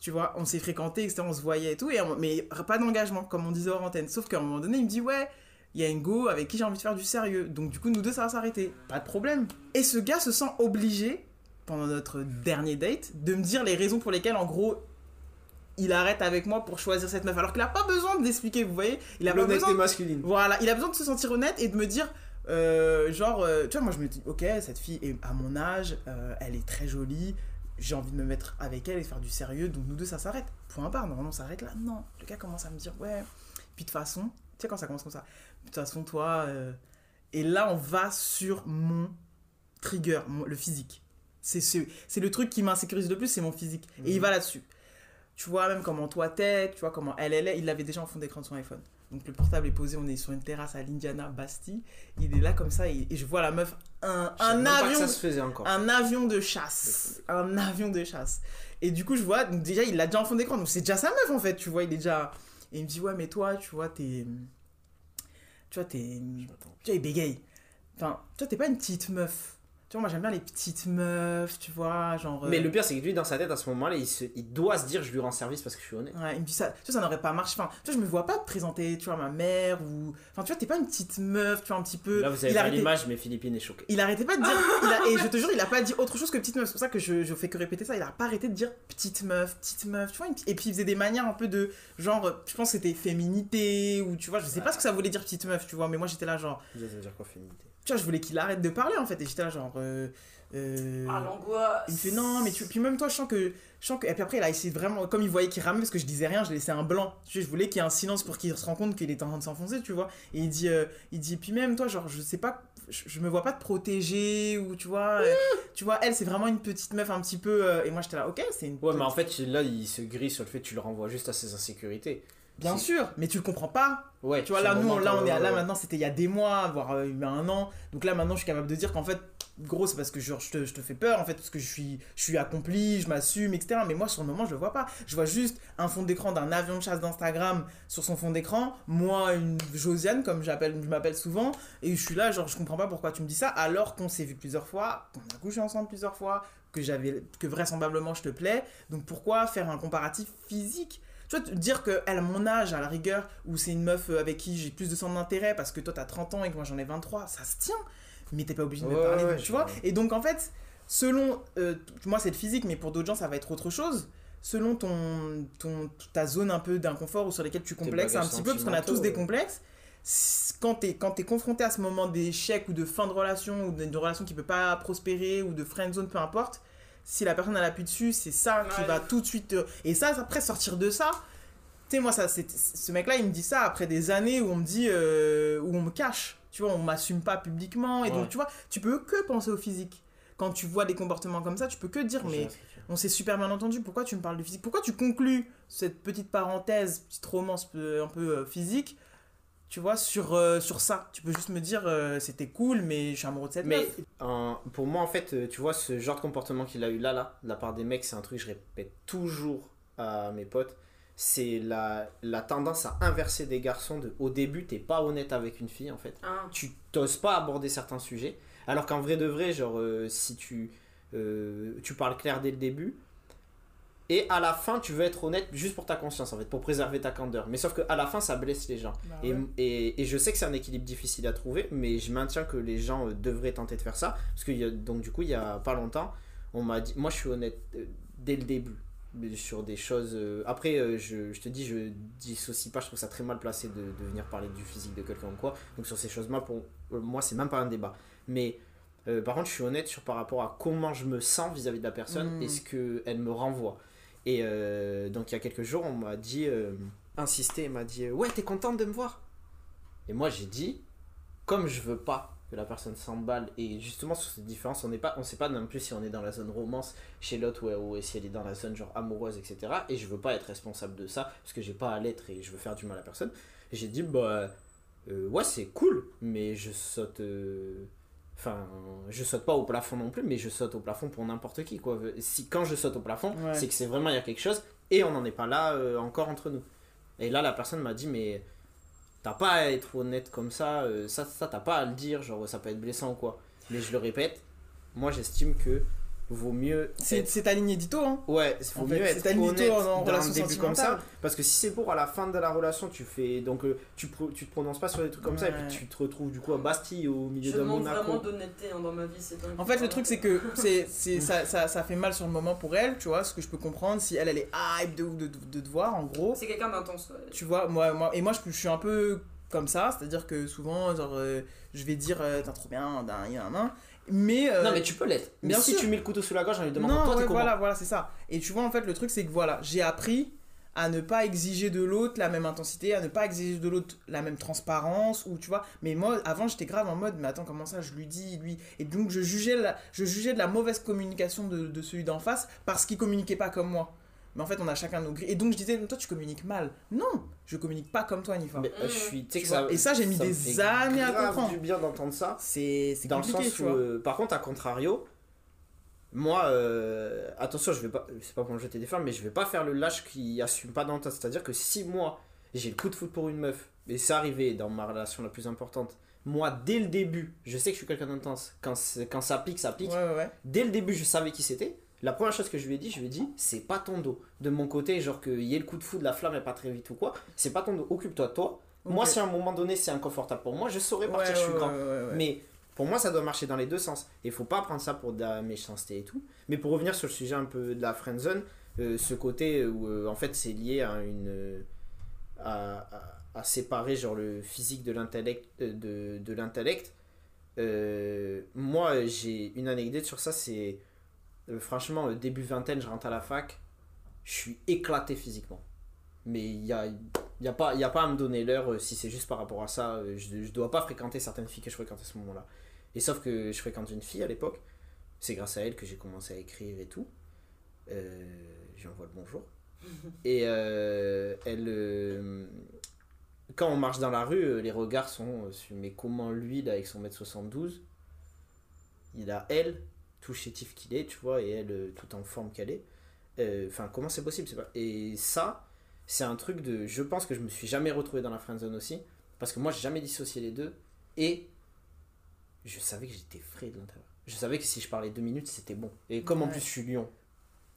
Tu vois, on s'est fréquenté, etc., on se voyait et tout, et, on- mais pas d'engagement, comme on disait hors antenne. Sauf qu'à un moment donné, il me dit, ouais, il y a une go avec qui j'ai envie de faire du sérieux. Donc du coup, nous deux, ça va s'arrêter. Pas de problème. Et ce gars se sent obligé, pendant notre dernier date, de me dire les raisons pour lesquelles, en gros, il arrête avec moi pour choisir cette meuf. Alors qu'il a pas besoin de l'expliquer, vous voyez Il a
L'honnêteté masculine.
voilà, il a besoin de se sentir honnête et de me dire, euh, genre, euh, tu vois, moi je me dis, ok, cette fille est à mon âge, euh, elle est très jolie, j'ai envie de me mettre avec elle et faire du sérieux, donc nous deux ça s'arrête. Point barre, normalement ça s'arrête là. Non, le gars commence à me dire, ouais, puis de toute façon, tu sais quand ça commence comme ça, de toute façon, toi, et là on va sur mon trigger, mon- le physique. C'est ce, le truc qui m'insécurise le plus, c'est mon physique. Et il va là-dessus. Tu vois même comment toi t'es, tu vois comment elle, elle est. Il l'avait déjà en fond d'écran de son iPhone. Donc le portable est posé, on est sur une terrasse à l'Indiana Bastille. Il est là comme ça et, et je vois la meuf, un, un avion,
ça se faisait encore.
un avion de chasse. Un avion de chasse. Et du coup, je vois, donc déjà, il l'a déjà en fond d'écran. Donc c'est déjà sa meuf en fait, tu vois, il est déjà. Et il me dit, ouais, mais toi, tu vois, t'es. Tu vois, t'es. Tu vois, il bégaye. Enfin, toi, t'es pas une petite meuf. Tu vois, moi, j'aime bien les petites meufs, tu vois, genre.
Mais
euh,
le pire, c'est que lui, dans sa tête, à ce moment-là, il, se- il doit se dire je lui rends service parce que je suis honnête.
Ouais, il me dit ça, tu vois, ça n'aurait pas marché. Enfin, tu vois, je me vois pas te présenter, tu vois, ma mère ou. Enfin, tu vois, t'es pas une petite meuf, tu vois, un petit peu.
Là, vous avez
arrêtait,
l'image, mais Philippine est choquée.
il arrêtait pas de dire. il a- et je te jure, il a pas dit autre chose que petite meuf. C'est pour ça que je, je fais que répéter ça. Il a pas arrêté de dire petite meuf, petite meuf, tu vois. une- Et puis il faisait des manières un peu de. Genre, je pense que c'était féminité ou tu vois, je sais pas ce que ça voulait dire petite meuf, tu vois, mais moi j'étais là, genre.
Ça veut dire quoi, féminité?
Tu vois, je voulais qu'il arrête de parler en fait. Et j'étais là, genre. euh, euh,
Ah, l'angoisse.
il me fait non, mais tu. Puis même toi, je sens que. Je sens que... Et puis après, il a essayé vraiment. Comme il voyait qu'il ramait parce que je disais rien, je laissais un blanc. Tu sais, je voulais qu'il y ait un silence pour qu'il se rende compte qu'il était en train de s'enfoncer, tu vois. Et il dit. euh, Il dit. Puis même toi, genre, je sais pas. Je, je me vois pas te protéger ou tu vois. euh, tu vois, elle, c'est vraiment une petite meuf un petit peu. euh, Et moi, j'étais là, ok, c'est une.
Ouais, mais en fait, là, il se grille sur le fait que tu le renvoies juste à ses insécurités.
Bien sûr, mais tu le comprends pas.
Ouais,
Tu vois, là, nous, là, on est à- là maintenant, c'était il y a des mois, voire euh, il y a un an. Donc là, maintenant, je suis capable de dire qu'en fait, gros, c'est parce que genre, je, te, je te fais peur, en fait, parce que je suis, je suis accompli, je m'assume, etc. Mais moi, sur le moment, je le vois pas. Je vois juste un fond d'écran d'un avion de chasse d'Instagram sur son fond d'écran. Moi, une Josiane, comme j'appelle, je m'appelle souvent. Et je suis là, genre, je comprends pas pourquoi tu me dis ça, alors qu'on s'est vu plusieurs fois, qu'on a couché ensemble plusieurs fois, que j'avais, que vraisemblablement je te plais. Donc pourquoi faire un comparatif physique? Tu vois, te dire qu'elle a mon âge, à la rigueur, ou c'est une meuf euh, avec qui j'ai plus de centre d'intérêt parce que toi t'as 30 ans et que moi j'en ai 23, ça se tient. Mais t'es pas obligé de me
Ouais,
parler,
ouais,
tu vois. Et donc en fait, selon. euh, moi c'est le physique, mais pour d'autres gens ça va être autre chose. Selon ton, ton, ta zone un peu d'inconfort ou sur lesquelles tu complexes un petit peu, parce qu'on a tous des complexes. Quand t'es quand t'es confronté à ce moment d'échec ou de fin de relation ou d'une relation qui peut pas prospérer ou de friend zone, peu importe, si la personne elle appuie dessus, c'est ça qui
Ouais.
va tout de suite. te- Et ça, après sortir de ça, tu sais, moi, ça, ce mec-là, il me dit ça après des années où on me dit, euh, où on me cache. Tu vois, on m'assume pas publiquement. Et
Ouais.
donc, tu vois, tu peux que penser au physique. Quand tu vois des comportements comme ça, tu peux que dire,
Je
mais on s'est super bien entendu, pourquoi tu me parles de physique? Pourquoi tu conclus cette petite parenthèse, petite romance euh, un peu euh, physique, tu vois, sur, euh, sur ça Tu peux juste me dire, euh, c'était cool, mais je suis amoureux de cette
Mais
meuf.
pour moi, en fait, euh, tu vois, ce genre de comportement qu'il a eu là, là, de la part des mecs, c'est un truc que je répète toujours à mes potes. C'est la, la tendance à inverser des garçons. De, au début, t'es pas honnête avec une fille, en fait.
Ah.
Tu t'oses pas aborder certains sujets. Alors qu'en vrai de vrai, genre, euh, si tu. euh, tu parles clair dès le début. Et à la fin, tu veux être honnête juste pour ta conscience, en fait, pour préserver ta candeur. Mais sauf qu'à la fin, ça blesse les gens.
Bah
Et,
ouais.
et, et je sais que c'est un équilibre difficile à trouver, mais je maintiens que les gens euh, devraient tenter de faire ça. Parce que il y a- donc du coup, il y a pas longtemps, on m'a dit, moi je suis honnête euh, dès le début sur des choses. euh, après, je, je te dis, je dissocie pas, je trouve ça très mal placé de, de venir parler du physique de quelqu'un ou quoi. Donc sur ces choses-là, pour moi, c'est même pas un débat. Mais euh, par contre, je suis honnête sur par rapport à comment je me sens vis-à-vis de la personne
Mm.
et ce qu'elle me renvoie. Et euh, donc il y a quelques jours, on m'a dit, euh, insisté, m'a dit, euh, ouais, t'es contente de me voir? Et moi j'ai dit, comme je veux pas que la personne s'emballe, et justement sur cette différence, on n'est pas, on sait pas non plus si on est dans la zone romance chez l'autre ou, si elle est dans la zone genre amoureuse, etc. Et je veux pas être responsable de ça, parce que j'ai pas à l'être et je veux faire du mal à personne. J'ai dit, bah, euh, ouais, c'est cool, mais je saute. Enfin, je saute pas au plafond non plus, mais je saute au plafond pour n'importe qui, quoi. Si, quand je saute au plafond,
Ouais.
c'est que c'est vraiment, il y a quelque chose, et on n'en est pas là euh, encore entre nous. Et là, la personne m'a dit, mais t'as pas à être honnête comme ça, euh, ça, ça t'as pas à le dire, genre ça peut être blessant ou quoi. Mais je le répète, moi j'estime que vaut mieux.
C'est
être-
c'est ta ligne édito, hein.
Ouais, il faut
En
mieux
fait, c'est
être
ta ligne
honnête
édito en, en
dans
relation
un début comme ça. Parce que si c'est pour à la fin de la relation, tu fais. Donc euh, tu, pro- tu te prononces pas sur des trucs comme ça et puis tu te retrouves du coup à Bastille au milieu
Je
de
manque
Monaco.
vraiment d'honnêteté hein, dans ma vie, c'est dingue.
En fait, le truc, c'est que c'est, c'est, ça, ça, ça fait mal sur le moment pour elle, tu vois, ce que je peux comprendre. Si elle, elle est hype de ouf de, de, de te voir, en gros.
C'est quelqu'un d'intense. ouais.
Tu vois, moi, moi, et moi, je, je suis un peu comme ça, c'est-à-dire que souvent, genre, euh, je vais dire, euh, t'es trop bien, d'un, d'un, d'un. Mais. euh,
Non, mais tu peux l'être. Mais
bien
si
sûr.
tu mets le couteau sous la gorge, on lui demande
non,
toi,
ouais, voilà, voilà, c'est ça. Et tu vois, en fait, le truc, c'est que voilà, j'ai appris à ne pas exiger de l'autre la même intensité, à ne pas exiger de l'autre la même transparence, ou tu vois. Mais moi, avant, j'étais grave en mode, mais attends, comment ça, je lui dis, lui. Et donc, je jugeais, la, je jugeais de la mauvaise communication de, de celui d'en face parce qu'il communiquait pas comme moi. Mais en fait, on a chacun nos grilles. Et donc, je disais, toi, tu communiques mal. Non, je communique pas comme toi, Nifa.
Mais, euh, je suis. tu sais
et ça, j'ai mis des années à comprendre.
du bien d'entendre ça.
C'est c'est
Dans le sens où, euh, par contre, à contrario, moi, euh, attention, je vais pas, c'est pas pour me jeter des fleurs, mais je vais pas faire le lâche qui assume pas dans le tas. C'est-à-dire que si moi, j'ai le coup de foot pour une meuf, et c'est arrivé dans ma relation la plus importante, moi, dès le début, je sais que je suis quelqu'un d'intense. Quand, c'est- quand ça pique, ça pique.
Ouais, ouais, ouais.
Dès le début, je savais qui c'était. La première chose que je lui ai dit, je lui ai dit, c'est pas ton dos. De mon côté, genre qu'il y ait le coup de foudre, la flamme est pas très vite ou quoi, c'est pas ton dos. Occupe-toi de toi. Moi, si à un moment donné c'est inconfortable pour moi, je saurais partir,
Ouais,
je suis
ouais,
grand.
ouais.
Mais pour moi, ça doit marcher dans les deux sens. Et il faut pas prendre ça pour de la méchanceté et tout. Mais pour revenir sur le sujet un peu de la friendzone, euh, ce côté où euh, en fait c'est lié à une. euh, à, à- à séparer genre le physique de l'intellect. euh, De, de l'intellect. Euh, moi, j'ai une anecdote sur ça. C'est. Euh, franchement, euh, début vingtaine, je rentre à la fac. Je suis éclaté physiquement. Mais il n'y a, y a, pas- y a pas à me donner l'heure euh, si c'est juste par rapport à ça. euh, Je ne dois pas fréquenter certaines filles que je fréquente à ce moment-là. Et sauf que je fréquente une fille à l'époque. C'est grâce à elle que j'ai commencé à écrire et tout. J'y envoie le bonjour. Et elle. quand on marche dans la rue, les regards sont mais comment lui, là, avec son mètre 72, il a elle, tout chétif qu'il est, tu vois, et elle, euh, tout en forme qu'elle est. Euh, Enfin, comment c'est possible c'est pas... Et ça, c'est un truc de. Je pense que je me suis jamais retrouvé dans la friendzone aussi, parce que moi, j'ai jamais dissocié les deux, et je savais que j'étais frais de l'intérieur. Je savais que si je parlais deux minutes, c'était bon. Et comme en plus je suis lion,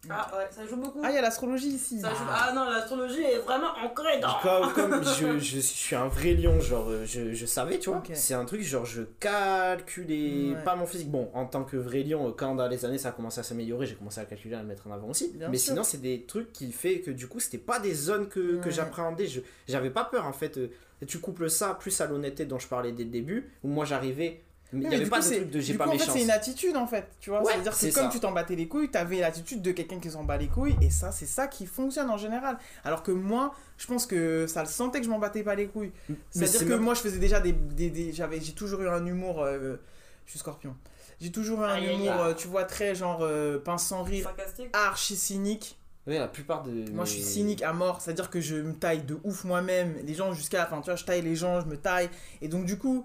Ah ouais, ça joue beaucoup.
Ah, il y a l'astrologie ici.
Ça joue- Ah non, l'astrologie est vraiment ancrée dans.
comme, comme je, je suis un vrai lion, genre euh, je, je savais, tu vois. C'est un truc, genre je calculais
Ouais.
pas mon physique. Bon, en tant que vrai lion, euh, quand dans les années ça a commencé à s'améliorer, j'ai commencé à calculer, à le mettre en avant aussi.
Bien
Mais
sûr.
sinon, c'est des trucs qui fait que du coup, c'était pas des zones que, que j'appréhendais. Je, j'avais pas peur en fait. euh, tu couples ça plus à l'honnêteté dont je parlais dès le début, où moi j'arrivais. Mais il
Oui,
y
mais
avait
du
pas
coup,
de
c'est-
truc de j'ai pas
coup, en fait, c'est une attitude en fait, tu vois.
Ouais,
C'est-à-dire que
c'est
comme
ça.
tu t'en battais les couilles, t'avais l'attitude de quelqu'un qui s'en bat les couilles, et ça, c'est ça qui fonctionne en général. Alors que moi, je pense que ça le sentait que je m'en battais pas les couilles. C'est-à-dire
c'est
que
même-
moi, je faisais déjà des. des, des- j'avais, j'ai toujours eu un humour. euh, je suis scorpion. J'ai toujours eu un
Aïe,
humour,
aïe.
euh, tu vois, très genre euh, pince sans rire,
Sarcastique.
archi cynique.
Ouais, la plupart de.
Moi, je suis cynique à mort, c'est-à-dire que je me taille de ouf moi-même. Les gens, jusqu'à la fin, tu vois, je taille les gens, je me taille. Et donc, du coup,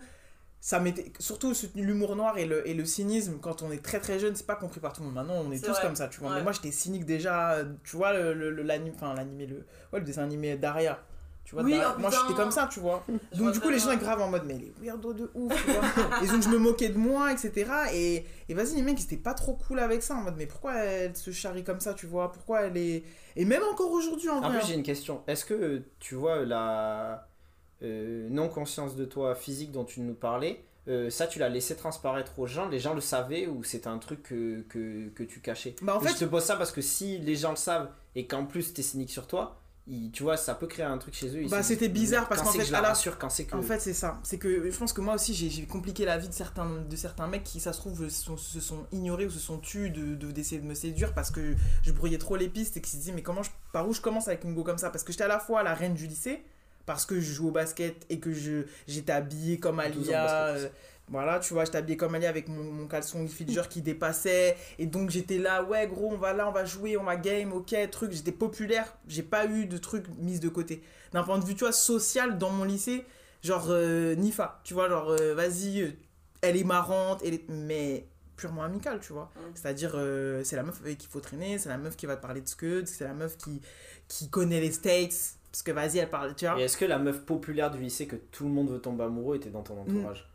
ça m'était. Surtout l'humour noir et le, et le cynisme, quand on est très très jeune, c'est pas compris par tout le monde. Maintenant, on est tous
vrai.
comme ça, tu vois.
Ouais.
Mais moi, j'étais cynique déjà, tu vois, le, l'anime, enfin, l'animé, le, ouais, le dessin animé Daria. Tu vois,
Oui, oh,
moi j'étais comme ça, tu vois.
Je
Donc
vois
du coup, les gens
bien.
étaient grave en mode, mais les weirdos de ouf, tu vois. et donc je me moquais de moi, etc. Et, et vas-y, les mecs, ils étaient pas trop cool avec ça, en mode, mais pourquoi elle se charrie comme ça, tu vois? Pourquoi elle est. Et même encore aujourd'hui, en
En
vrai.
plus, j'ai une question. Est-ce que tu vois la euh, non-conscience de toi physique dont tu nous parlais, euh, ça tu l'as laissé transparaître aux gens Les gens le savaient ou c'était un truc que, que, que tu cachais
Bah, en
Je
fait,
te pose ça parce que si les gens le savent et qu'en plus t'es cynique sur toi, tu vois, ça peut créer un truc chez eux.
Bah, c'était bizarre parce qu'en
c'est que
fait,
je la rassure, quand c'est que.
En fait, c'est ça. C'est que je pense que moi aussi, j'ai compliqué la vie de certains, de certains mecs qui, ça se trouve, se sont, se sont ignorés ou se sont tus d'essayer de, d'essayer de me séduire parce que je brouillais trop les pistes et qu'ils se disaient, mais comment je, par où je commence avec une go comme ça? Parce que j'étais à la fois la reine du lycée, parce que je jouais au basket et que je j'étais habillée comme
12 ans de
Alia. euh, voilà, tu vois, j'étais habillée comme Alia avec mon, mon caleçon Filger qui dépassait. Et donc j'étais là, ouais, gros, on va là, on va jouer, on va game, ok, truc. J'étais populaire, j'ai pas eu de trucs mis de côté. D'un point de vue, tu vois, social dans mon lycée, genre euh, Nifa, tu vois, genre euh, vas-y, elle est marrante, elle est... mais purement amicale, tu vois.
Mm.
C'est-à-dire, c'est la meuf avec qui il faut traîner, c'est la meuf qui va te parler de Scud, c'est la meuf qui, qui connaît les States, parce que vas-y, elle parle, tu vois.
Et est-ce que la meuf populaire du lycée que tout le monde veut tomber amoureux était dans ton
Mm.
entourage?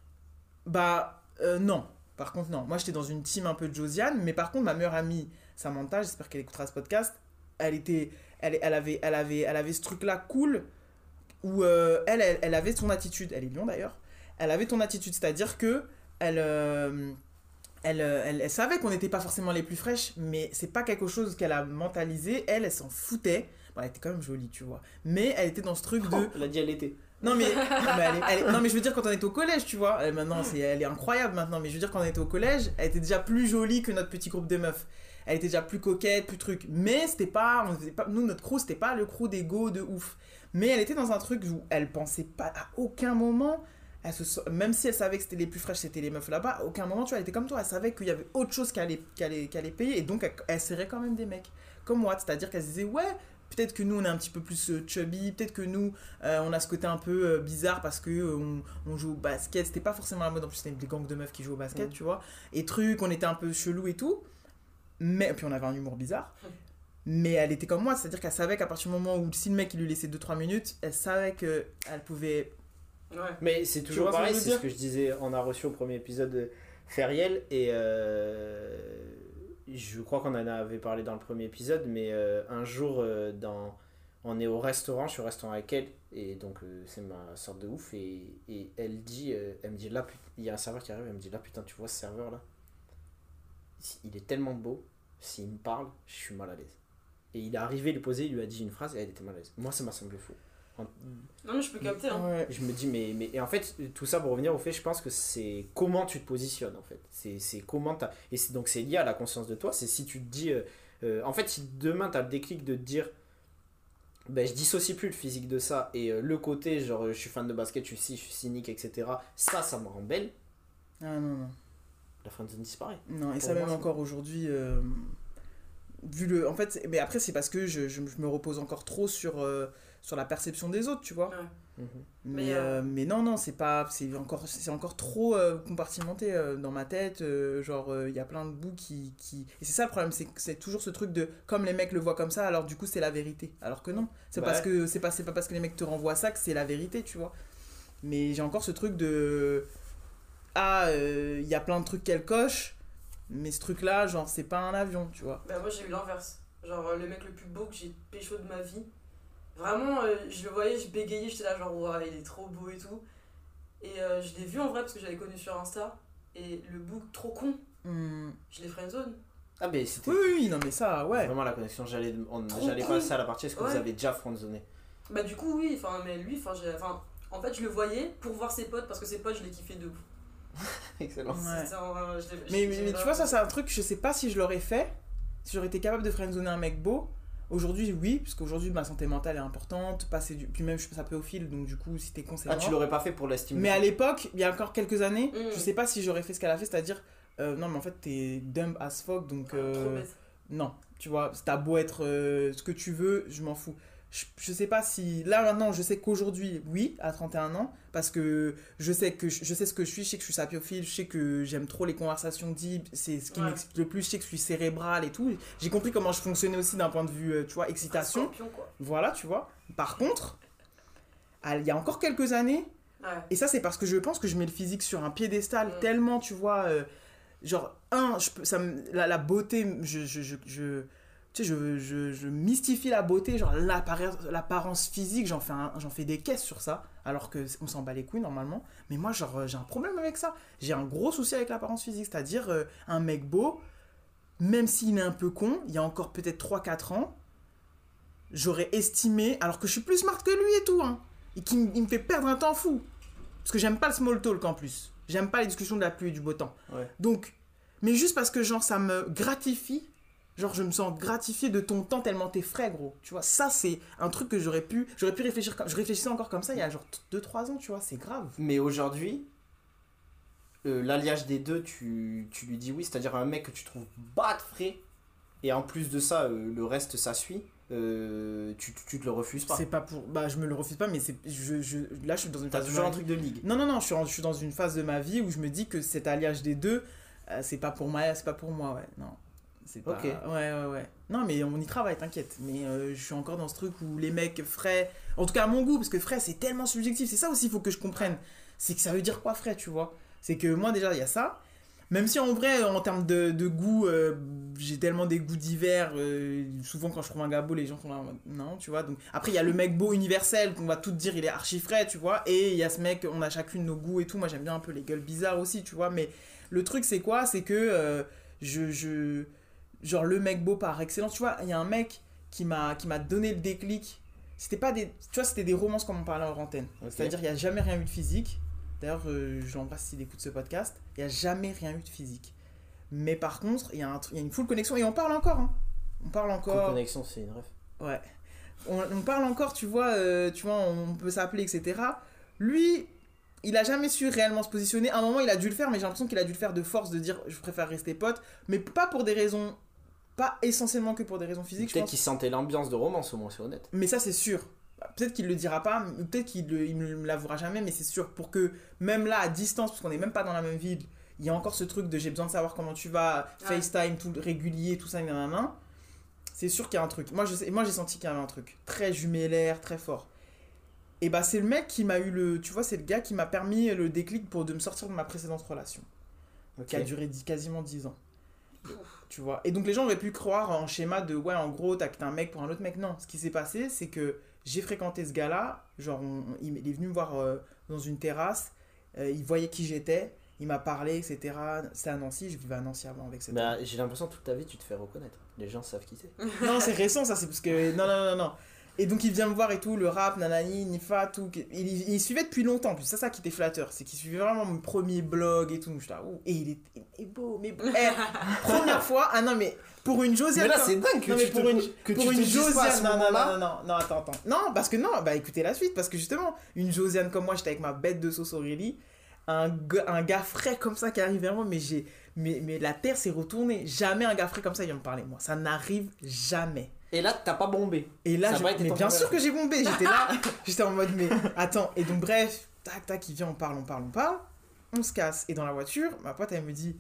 Bah, euh, non. Par contre, non. Moi, j'étais dans une team un peu de Josiane, mais par contre, ma meilleure amie, Samantha, j'espère qu'elle écoutera ce podcast, elle était... Elle, elle, avait, elle, avait, elle avait ce truc-là cool, où euh, elle, elle, elle avait son attitude, elle est Lyon d'ailleurs, elle avait ton attitude, c'est-à-dire que elle... euh, elle, euh, elle, elle savait qu'on n'était pas forcément les plus fraîches, mais c'est pas quelque chose qu'elle a mentalisé. Elle, elle s'en foutait. Bon, elle était quand même jolie, tu vois. Mais elle était dans ce truc de.
Elle a dit elle était.
Non mais, non, mais elle est- elle est- non, mais je veux dire quand on était au collège, tu vois. Elle, maintenant, c'est, elle est incroyable maintenant. Mais je veux dire quand on était au collège, elle était déjà plus jolie que notre petit groupe de meufs. Elle était déjà plus coquette, plus truc. Mais c'était pas, on faisait pas, nous notre crew c'était pas le crew d'ego de ouf. Mais elle était dans un truc où elle pensait pas à aucun moment. Elle se, même si elle savait que c'était les plus fraîches, c'était les meufs là-bas, à aucun moment, tu vois, elle était comme toi. Elle savait qu'il y avait autre chose qu'elle allait, qu'elle allait, qu'elle allait payer. Et donc, elle, elle serrait quand même des mecs. Comme moi. C'est-à-dire qu'elle se disait, ouais, peut-être que nous, on est un petit peu plus euh, chubby. Peut-être que nous, euh, on a ce côté un peu euh, bizarre parce que euh, on, on joue au basket. C'était pas forcément la mode. En plus, c'était des gangs de meufs qui jouent au basket,
Mm.
tu vois. Et truc, on était un peu chelou et tout. Mais, puis on avait un humour bizarre. Mais elle était comme moi, c'est-à-dire qu'elle savait qu'à partir du moment où si le mec il lui laissait 2-3 minutes, elle savait que elle pouvait.
Ouais.
Mais c'est toujours pareil, c'est ce que je disais, on a reçu au premier épisode de Feriel et euh, je crois qu'on en avait parlé dans le premier épisode, mais euh, un jour euh, dans, on est au restaurant, je suis au restaurant avec elle et donc euh, c'est ma sorte de ouf et, elle dit, elle me dit là, il y a un serveur qui arrive, elle me dit là putain tu vois ce serveur là, il est tellement beau, s'il me parle, je suis mal à l'aise. Et il est arrivé, il est posé, il lui a dit une phrase et elle était mal à l'aise. Moi ça m'a semblé faux.
Non, mais je peux capter. Hein.
Ouais.
Je me dis, mais, mais et en fait, tout ça pour revenir au fait, je pense que c'est comment tu te positionnes en fait. C'est c'est comment t'as. Et c'est- donc c'est lié à la conscience de toi. C'est si tu te dis. euh, euh, en fait, si demain tu as le déclic de te dire. Ben, je dissocie plus le physique de ça et euh, le côté genre je suis fan de basket, je suis ci, je suis cynique, etc. Ça, ça me rend belle.
Ah non, non.
La friendzone disparaît.
Non, et
Pour
ça
moi,
même encore aujourd'hui. Euh, vu le. En fait, mais après, c'est parce que je, je, je me repose encore trop sur, euh, sur la perception des autres, tu vois.
Ouais.
Mhm.
Mais,
Mais,
euh, mais non, non, c'est pas. C'est encore, c'est encore trop euh, compartimenté euh, dans ma tête. euh, genre, il y a plein de bouts qui. qui... Et c'est ça le problème, c'est c'est toujours ce truc de. Comme les mecs le voient comme ça, alors du coup, c'est la vérité. Alors que non. C'est
Bah
parce
ouais.
que c'est pas, c'est pas parce que les mecs te renvoient ça que c'est la vérité, tu vois. Mais j'ai encore ce truc de. Ah, il y a plein de trucs qu'elle coche. Mais ce truc-là, genre, c'est pas un avion, tu vois.
Bah, moi j'ai eu l'inverse. Genre euh, le mec le plus beau que j'ai pécho de ma vie. Vraiment, euh, je le voyais, je bégayais, j'étais là genre ouah, il est trop beau et tout. Et euh, je l'ai vu en vrai parce que j'avais connu sur Insta. Et le book trop con,
Hmm.
je l'ai friendzone.
Ah, ben c'était
Oui, oui, non, mais ça, ouais.
vraiment la connexion. J'allais passer à la partie. Est-ce que vous avez déjà friendzoné
Bah du coup oui, enfin mais lui, enfin en fait je le voyais pour voir ses potes parce que ses potes je les kiffais de ouf.
Excellent.
Ouais.
C'était un- je l'ai-
Mais, tu vois, ça, c'est un truc, je sais pas si je l'aurais fait, si j'aurais été capable de friendzoner un mec beau. Aujourd'hui, oui, parce qu'aujourd'hui, ma santé mentale est importante. Passer du... Puis même, je ça pédophile, donc du coup, si t'es con, c'est
Ah, tu l'aurais pas fait pour l'estime
Mais à l'époque, il y a encore quelques années,
Mm.
je sais pas si j'aurais fait ce qu'elle a fait, c'est-à-dire, euh, non, mais en fait, t'es dumb as fuck, donc.
Trop
euh, non, tu vois, t'as beau être euh, ce que tu veux, je m'en fous. Je, je sais pas si. Là maintenant, je sais qu'aujourd'hui, oui, à 31 ans, parce que je sais, que je, je sais ce que je suis, je sais que je suis sapiophile, je sais que j'aime trop les conversations deep, c'est ce qui
Ouais.
m'excite le plus, je sais que je suis cérébral et tout. J'ai compris comment je fonctionnais aussi d'un point de vue, euh, tu vois, excitation.
scorpion, quoi.
Voilà, tu vois. Par contre, il y a encore quelques années,
Ouais.
et ça, c'est parce que je pense que je mets le physique sur un piédestal
Mm.
tellement, tu vois. euh, genre, un, je peux, ça me- la, la beauté, je- tu sais, je, je, je mystifie la beauté, genre l'apparence physique, j'en fais, un- j'en fais des caisses sur ça, alors que on s'en bat les couilles normalement. Mais moi, genre, euh, j'ai un problème avec ça. J'ai un gros souci avec l'apparence physique, c'est-à-dire euh, un mec beau, même s'il est un peu con, il y a encore peut-être 3-4 ans, j'aurais estimé, alors que je suis plus smart que lui et tout, hein, et qui m- il me fait perdre un temps fou. Parce que j'aime pas le small talk en plus. J'aime pas les discussions de la pluie et du beau temps.
Ouais.
Donc, mais juste parce que genre ça me gratifie, genre je me sens gratifié de ton temps tellement t'es frais gros. Tu vois, ça c'est un truc que j'aurais pu, j'aurais pu réfléchir comme, je réfléchissais encore comme ça il y a genre 2-3 ans, tu vois, c'est grave.
Mais aujourd'hui, euh, l'alliage des deux, tu, tu lui dis oui, c'est-à-dire un mec que tu trouves bas de frais, et en plus de ça, euh, le reste ça suit, euh, tu, tu, tu te le refuses pas.
C'est pas pour, bah je me le refuse pas, mais c'est, je, je, là je suis dans une phase de
toujours un truc de ligue.
Non, non, non, je suis, en- je suis dans une phase de ma vie où je me dis que cet alliage des deux, euh, c'est pas pour moi, c'est pas pour moi, ouais, non. C'est pas...
Ok.
Ouais, ouais, ouais. Non, mais on y travaille, t'inquiète. Mais euh, je suis encore dans ce truc où les mecs frais, en tout cas à mon goût, parce que frais c'est tellement subjectif, c'est ça aussi, il faut que je comprenne. C'est que ça veut dire quoi frais, tu vois? C'est que moi déjà, il y a ça. Même si en vrai, en termes de, de goût, euh, j'ai tellement des goûts divers. euh, souvent, quand je trouve un gars beau, les gens sont là non, tu vois. Donc, après, il y a le mec beau universel qu'on va tout dire, il est archi frais, tu vois. Et il y a ce mec, on a chacune nos goûts et tout. Moi, j'aime bien un peu les gueules bizarres aussi, tu vois. Mais le truc, c'est quoi? C'est que euh, je, je. Genre, le mec beau par excellence, tu vois. Il y a un mec qui m'a qui m'a donné le déclic. C'était pas des. Tu vois, c'était des romances comme on parlait en antenne. C'est-à-dire, il n'y a jamais rien eu de physique. D'ailleurs, euh, je l'embrasse s'il écoute ce podcast. Il n'y a jamais rien eu de physique. Mais par contre, il y, a un tr- il y a une full connexion et on parle encore. hein. On parle encore.
connexion, c'est une ref.
Ouais. On, on parle encore, tu vois, euh, tu vois, on peut s'appeler, etc. Lui, il a jamais su réellement se positionner. À un moment, il a dû le faire, mais j'ai l'impression qu'il a dû le faire de force, de dire je préfère rester pote, mais pas pour des raisons, pas essentiellement que pour des raisons physiques,
Peut-être qu'il sentait l'ambiance de romance, au moins, c'est honnête.
Mais ça, c'est sûr. Peut-être qu'il le dira pas, peut-être qu'il il me l'avouera jamais, mais c'est sûr. Pour que, même là, à distance, parce qu'on n'est même pas dans la même ville, il y a encore ce truc de j'ai besoin de savoir comment tu vas,
Ouais.
FaceTime, tout régulier, tout ça, main C'est sûr qu'il y a un truc. Moi, je sais- moi, j'ai senti qu'il y avait un truc. Très jumellaire, très fort. Et bah, c'est le mec qui m'a eu le. Tu vois, c'est le gars qui m'a permis le déclic pour de me sortir de ma précédente relation, qui a duré dix- quasiment 10 ans. Tu vois. Et donc les gens auraient pu croire en schéma de ouais, en gros, t'as un mec pour un autre mec. Non, ce qui s'est passé, c'est que j'ai fréquenté ce gars-là. Genre, on- il il est venu me voir euh, dans une terrasse. euh, il voyait qui j'étais. Il m'a parlé, etc. C'est à Nancy. Je vivais à Nancy avant avec cet homme.
Bah, j'ai l'impression toute ta vie, tu te fais reconnaître. Les gens savent qui c'est.
Non, c'est récent, ça, c'est parce que. Non, non, non, non. Et donc, il vient me voir et tout, le rap, nanani, nifa, tout. Il, il, il suivait depuis longtemps, en plus. C'est ça qui était flatteur. C'est qu'il suivait vraiment mon premier blog et tout. Je là. Et il est, il est beau, mais. Eh, première fois. Ah non, mais pour une Josiane.
Mais là, c'est dingue que
Non, mais
tu
pour
te,
une,
que
pour
tu
une
te dises pas à ce
Josiane. Non, non, non, non, non, non, attends, attends. Non, parce que non, bah écoutez la suite. Parce que justement, une Josiane comme moi, j'étais avec ma bête de sauce Aurélie. Un, gars- un gars frais comme ça qui arrive vers moi, mais j'ai. Mais, mais la terre s'est retournée. Jamais un gars frais comme ça vient me parler, moi. Ça n'arrive jamais.
Et là, t'as pas bombé.
Et là, je- mais bien
problème.
sûr que j'ai bombé. J'étais là, j'étais en mode, mais attends. Et donc, bref, tac, tac, il vient, on parle, on parle, on parle. On se casse. Et dans la voiture, ma pote, elle me dit,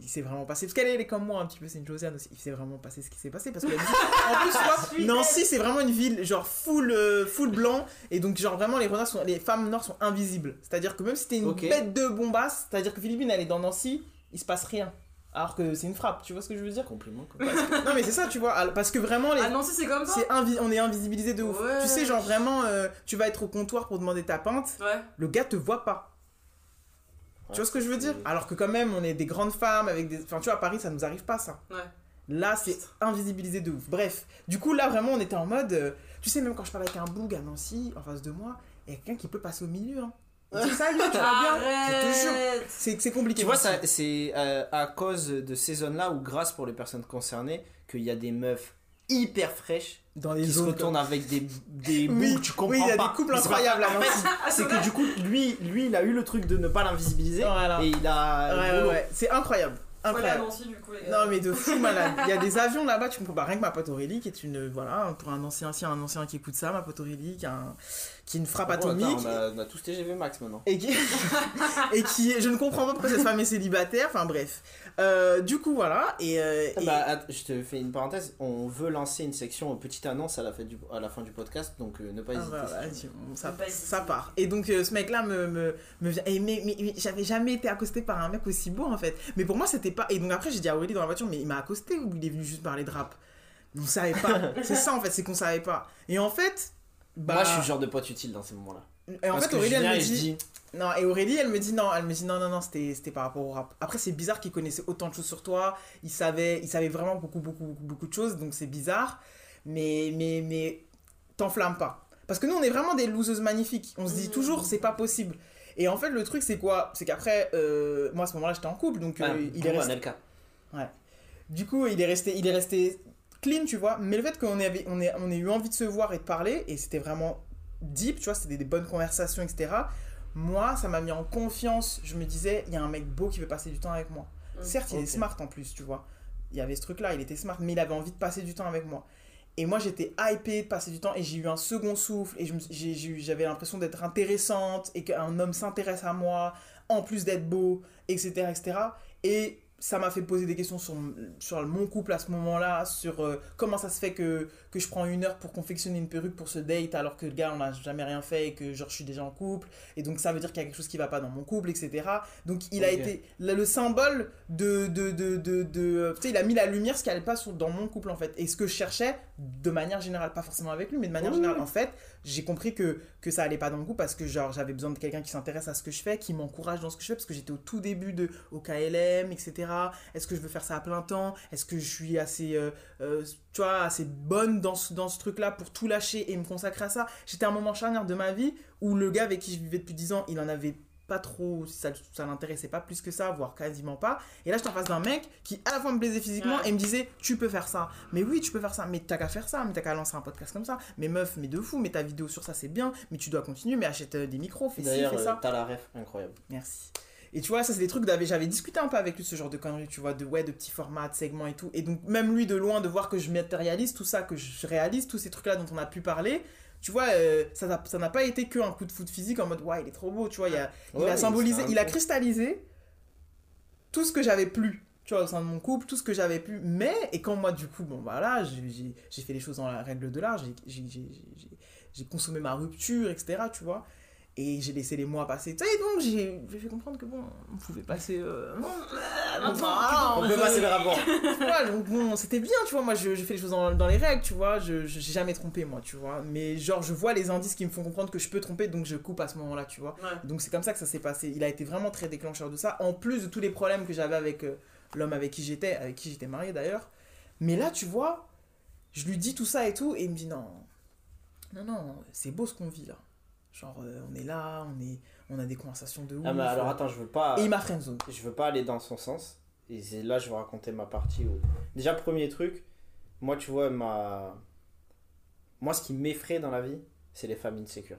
il s'est vraiment passé. Parce qu'elle elle est comme moi un petit peu, c'est une Josiane aussi. Il s'est vraiment passé ce qui s'est passé. Parce que, en plus, tu vois, Nancy, c'est vraiment une ville, genre, full, euh, full blanc. Et donc, genre, vraiment, les renards sont, les femmes noires sont invisibles. C'est-à-dire que même si t'es une bête de bombasse, c'est-à-dire que Philippine, elle est dans Nancy, il se passe rien. Alors que c'est une frappe, tu vois ce que je veux dire
Compliment. quoi.
Non, mais c'est ça, tu vois. Parce que vraiment, les,
Ah non, si c'est comme ça
c'est invi- on est invisibilisé de ouf.
Ouais.
Tu sais, genre vraiment, euh, tu vas être au comptoir pour demander ta pinte,
Ouais.
le gars te voit pas. tu vois ce que je veux dire Alors que quand même, on est des grandes femmes avec des. Enfin, tu vois, à Paris, ça nous arrive pas ça.
Ouais.
Là, c'est invisibilisé de ouf. Bref, du coup, là, vraiment, on était en mode. euh, tu sais, même quand je parle avec un boug à Nancy, en face de moi, il y a quelqu'un qui peut passer au milieu. Hein. Il dit, Salut, tu vas bien Je te jure.
Arrête
C'est c'est compliqué.
Tu vois, ça- c'est euh, à cause de ces zones-là ou grâce pour les personnes concernées qu'il y a des meufs hyper fraîches
Dans les
qui se retournent avec des, des
Oui,
bouts, tu comprends
oui, il y a
pas.
des couples
c'est pas-
incroyables
en fait. C'est que du coup, lui, lui, il a eu le truc de ne pas l'invisibiliser
Voilà.
et il a.
Ouais, ouais, ouais. C'est incroyable. Incroyable.
Nancy du coup, les gars.
Non mais de fou malade. Il y a des avions là-bas, tu comprends pas. Rien que ma pote Aurélie, qui est une voilà, pour un ancien, si un ancien qui écoute ça, ma pote Aurélie, qui, a un- qui est une frappe
Attends,
atomique.
on, a, on a tous TGV Max maintenant.
et qui, et qui je ne comprends pas pourquoi cette femme est célibataire enfin bref Euh, du coup voilà et, euh, et-
Bah, att- je te fais une parenthèse. On veut lancer une section petite annonce à la fin du, à la fin du podcast, donc euh, ne pas
Ah,
hésiter.
bah,
si
ça,
pas hésiter.
ça part et donc euh, ce mec là me, me, me vient et mais, mais, mais j'avais jamais été accosté par un mec aussi beau en fait mais pour moi c'était pas et donc après j'ai dit à Aurélie dans la voiture mais il m'a accosté ou il est venu juste parler de rap? On savait pas c'est ça en fait c'est qu'on savait pas et en fait bah
Moi, je suis le genre de pote utile dans ces moments-là.
et en
Parce
fait Aurélie elle me dit
dis,
Non, et Aurélie, elle me dit non, elle me dit non, non, non, c'était par rapport au rap. Après, c'est bizarre qu'il connaissait autant de choses sur toi. Il savait, il savait vraiment beaucoup, beaucoup, beaucoup, beaucoup de choses, donc c'est bizarre. Mais, mais, mais, t'enflamme pas. Parce que nous, on est vraiment des loseuses magnifiques. On se dit
Mmh.
toujours, c'est pas possible. Et en fait, le truc, c'est quoi? C'est qu'après, euh, moi, à ce moment-là, j'étais en couple, donc euh,
ah,
il
pour
est resté.
Nelka.
Du coup, il est resté, il est resté clean, tu vois. Mais le fait qu'on ait, on ait, on ait eu envie de se voir et de parler, et c'était vraiment deep, tu vois, c'était des, bonnes conversations, etc. Moi, ça m'a mis en confiance. Je me disais, il y a un mec beau qui veut passer du temps avec moi.
Mm.
Certes, il est smart en plus, tu vois. Il y avait ce truc-là, il était smart, mais il avait envie de passer du temps avec moi. Et moi, j'étais hypée de passer du temps et j'ai eu un second souffle et j'avais l'impression d'être intéressante et qu'un homme s'intéresse à moi, en plus d'être beau, etc., etc. Et ça m'a fait poser des questions sur, sur mon couple à ce moment-là, sur euh, comment ça se fait que, que je prends une heure pour confectionner une perruque pour ce date alors que le gars, on n'a jamais rien fait et que genre je suis déjà en couple. Et donc ça veut dire qu'il y a quelque chose qui va pas dans mon couple, etc. Donc il a été le, le symbole de... de, de, de, de- tu sais, il a mis la lumière ce qui allait pas sur, dans mon couple en fait. Et ce que je cherchais de manière générale, pas forcément avec lui, mais de manière générale. En fait, j'ai compris que, que ça allait pas dans le couple parce que genre j'avais besoin de quelqu'un qui s'intéresse à ce que je fais, qui m'encourage dans ce que je fais parce que j'étais au tout début de au KLM, etc. Est-ce que je veux faire ça à plein temps? Est-ce que je suis assez, euh, euh, tu vois, assez bonne dans ce, dans ce truc-là pour tout lâcher et me consacrer à ça? J'étais à un moment charnière de ma vie où le gars avec qui je vivais depuis 10 ans, il en avait pas trop, ça, ça l'intéressait pas plus que ça, voire quasiment pas. Et là, j'étais en face d'un mec qui à la fois me plaisait physiquement
Ouais.
et me disait Tu peux faire ça. Mais oui, tu peux faire ça. Mais t'as qu'à faire ça. Mais t'as qu'à lancer un podcast comme ça. Mais meuf, mais de fou. Mais ta vidéo sur ça, c'est bien. Mais tu dois continuer. Mais achète euh, des micros. Fais ci,
D'ailleurs,
fais
euh,
ça.
t'as la ref, incroyable.
Merci. Et tu vois, ça, c'est des trucs j'avais discuté un peu avec lui, ce genre de conneries, tu vois, de ouais, de petits formats, de segments et tout. Et donc, même lui, de loin, de voir que je matérialise tout ça, que je réalise tous ces trucs-là dont on a pu parler, tu vois, euh, ça n'a ça pas été que un coup de foot physique en mode ouais, il est trop beau, tu vois, il, a, il
Ouais,
a symbolisé,
un
il a cristallisé tout ce que j'avais plus, tu vois, au sein de mon couple, tout ce que j'avais plus. Mais, et quand moi, du coup, bon, voilà, j'ai- fait les choses dans la règle de l'art, j'ai consommé ma rupture, etc., tu vois. Et j'ai laissé les mois passer. Tu sais, donc j'ai fait comprendre que bon, on pouvait passer. euh, bon,
maintenant,
voilà,
On
on
peut passer le rapport.
voilà, donc bon, c'était bien, tu vois. Moi, je, je fais les choses dans, dans les règles, tu vois. Je j'ai jamais trompé, moi, tu vois. Mais genre, je vois les indices qui me font comprendre que je peux tromper, donc je coupe à ce moment-là, tu vois.
Ouais.
Donc c'est comme ça que ça s'est passé. Il a été vraiment très déclencheur de ça, en plus de tous les problèmes que j'avais avec euh, l'homme avec qui j'étais, avec qui j'étais marié d'ailleurs. Mais là, tu vois, je lui dis tout ça et tout, et il me dit non, non, non, c'est beau ce qu'on vit là. Genre, euh, on est là, on, est, on a des conversations de ouf.
Ah, mais alors attends, je veux pas.
Et il m'a friendzone.
je veux pas aller dans son sens. Et c'est là je vais raconter ma partie. Où... Déjà, premier truc, moi, tu vois, ma. Moi, ce qui m'effraie dans la vie, c'est les femmes insécures.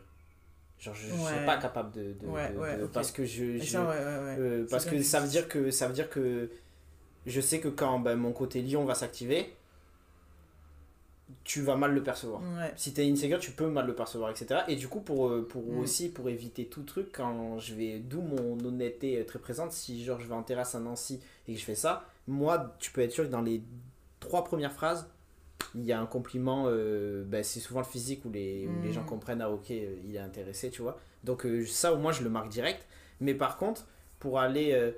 Genre, je, je
Ouais.
suis pas capable de. de-
Ouais,
de-
ouais,
de-. Parce que je.
Ça,
euh, parce que ça veut dire que ça veut dire que je sais que quand ben, mon côté lion va s'activer, tu vas mal le percevoir.
Ouais.
Si t'es insécure, tu peux mal le percevoir, etc. Et du coup, pour, euh, pour
Mm.
aussi, pour éviter tout truc, quand je vais, d'où mon honnêteté est très présente, si genre je vais en terrasse à Nancy et que je fais ça, moi, tu peux être sûr que dans les trois premières phrases, il y a un compliment, euh, ben, c'est souvent le physique où les, où les gens
Mm.
comprennent, ah ok, euh, il est intéressé, tu vois. Donc euh, ça, au moins, je le marque direct. Mais par contre, pour aller euh,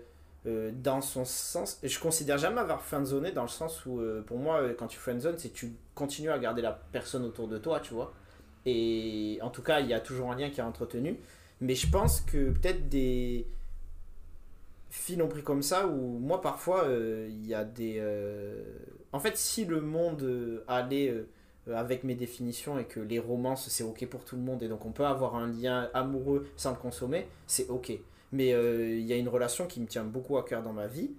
euh, dans son sens, je considère jamais avoir friendzone dans le sens où, euh, pour moi, euh, quand tu friendzone, c'est que tu continues à garder la personne autour de toi, tu vois. Et en tout cas, il y a toujours un lien qui est entretenu. Mais je pense que peut-être des filles l'ont pris comme ça, où moi, parfois, il y a des... En fait, si le monde allait avec mes définitions et que les romances, c'est OK pour tout le monde, et donc on peut avoir un lien amoureux sans le consommer, c'est OK. Mais euh, il y a une relation qui me tient beaucoup à cœur dans ma vie,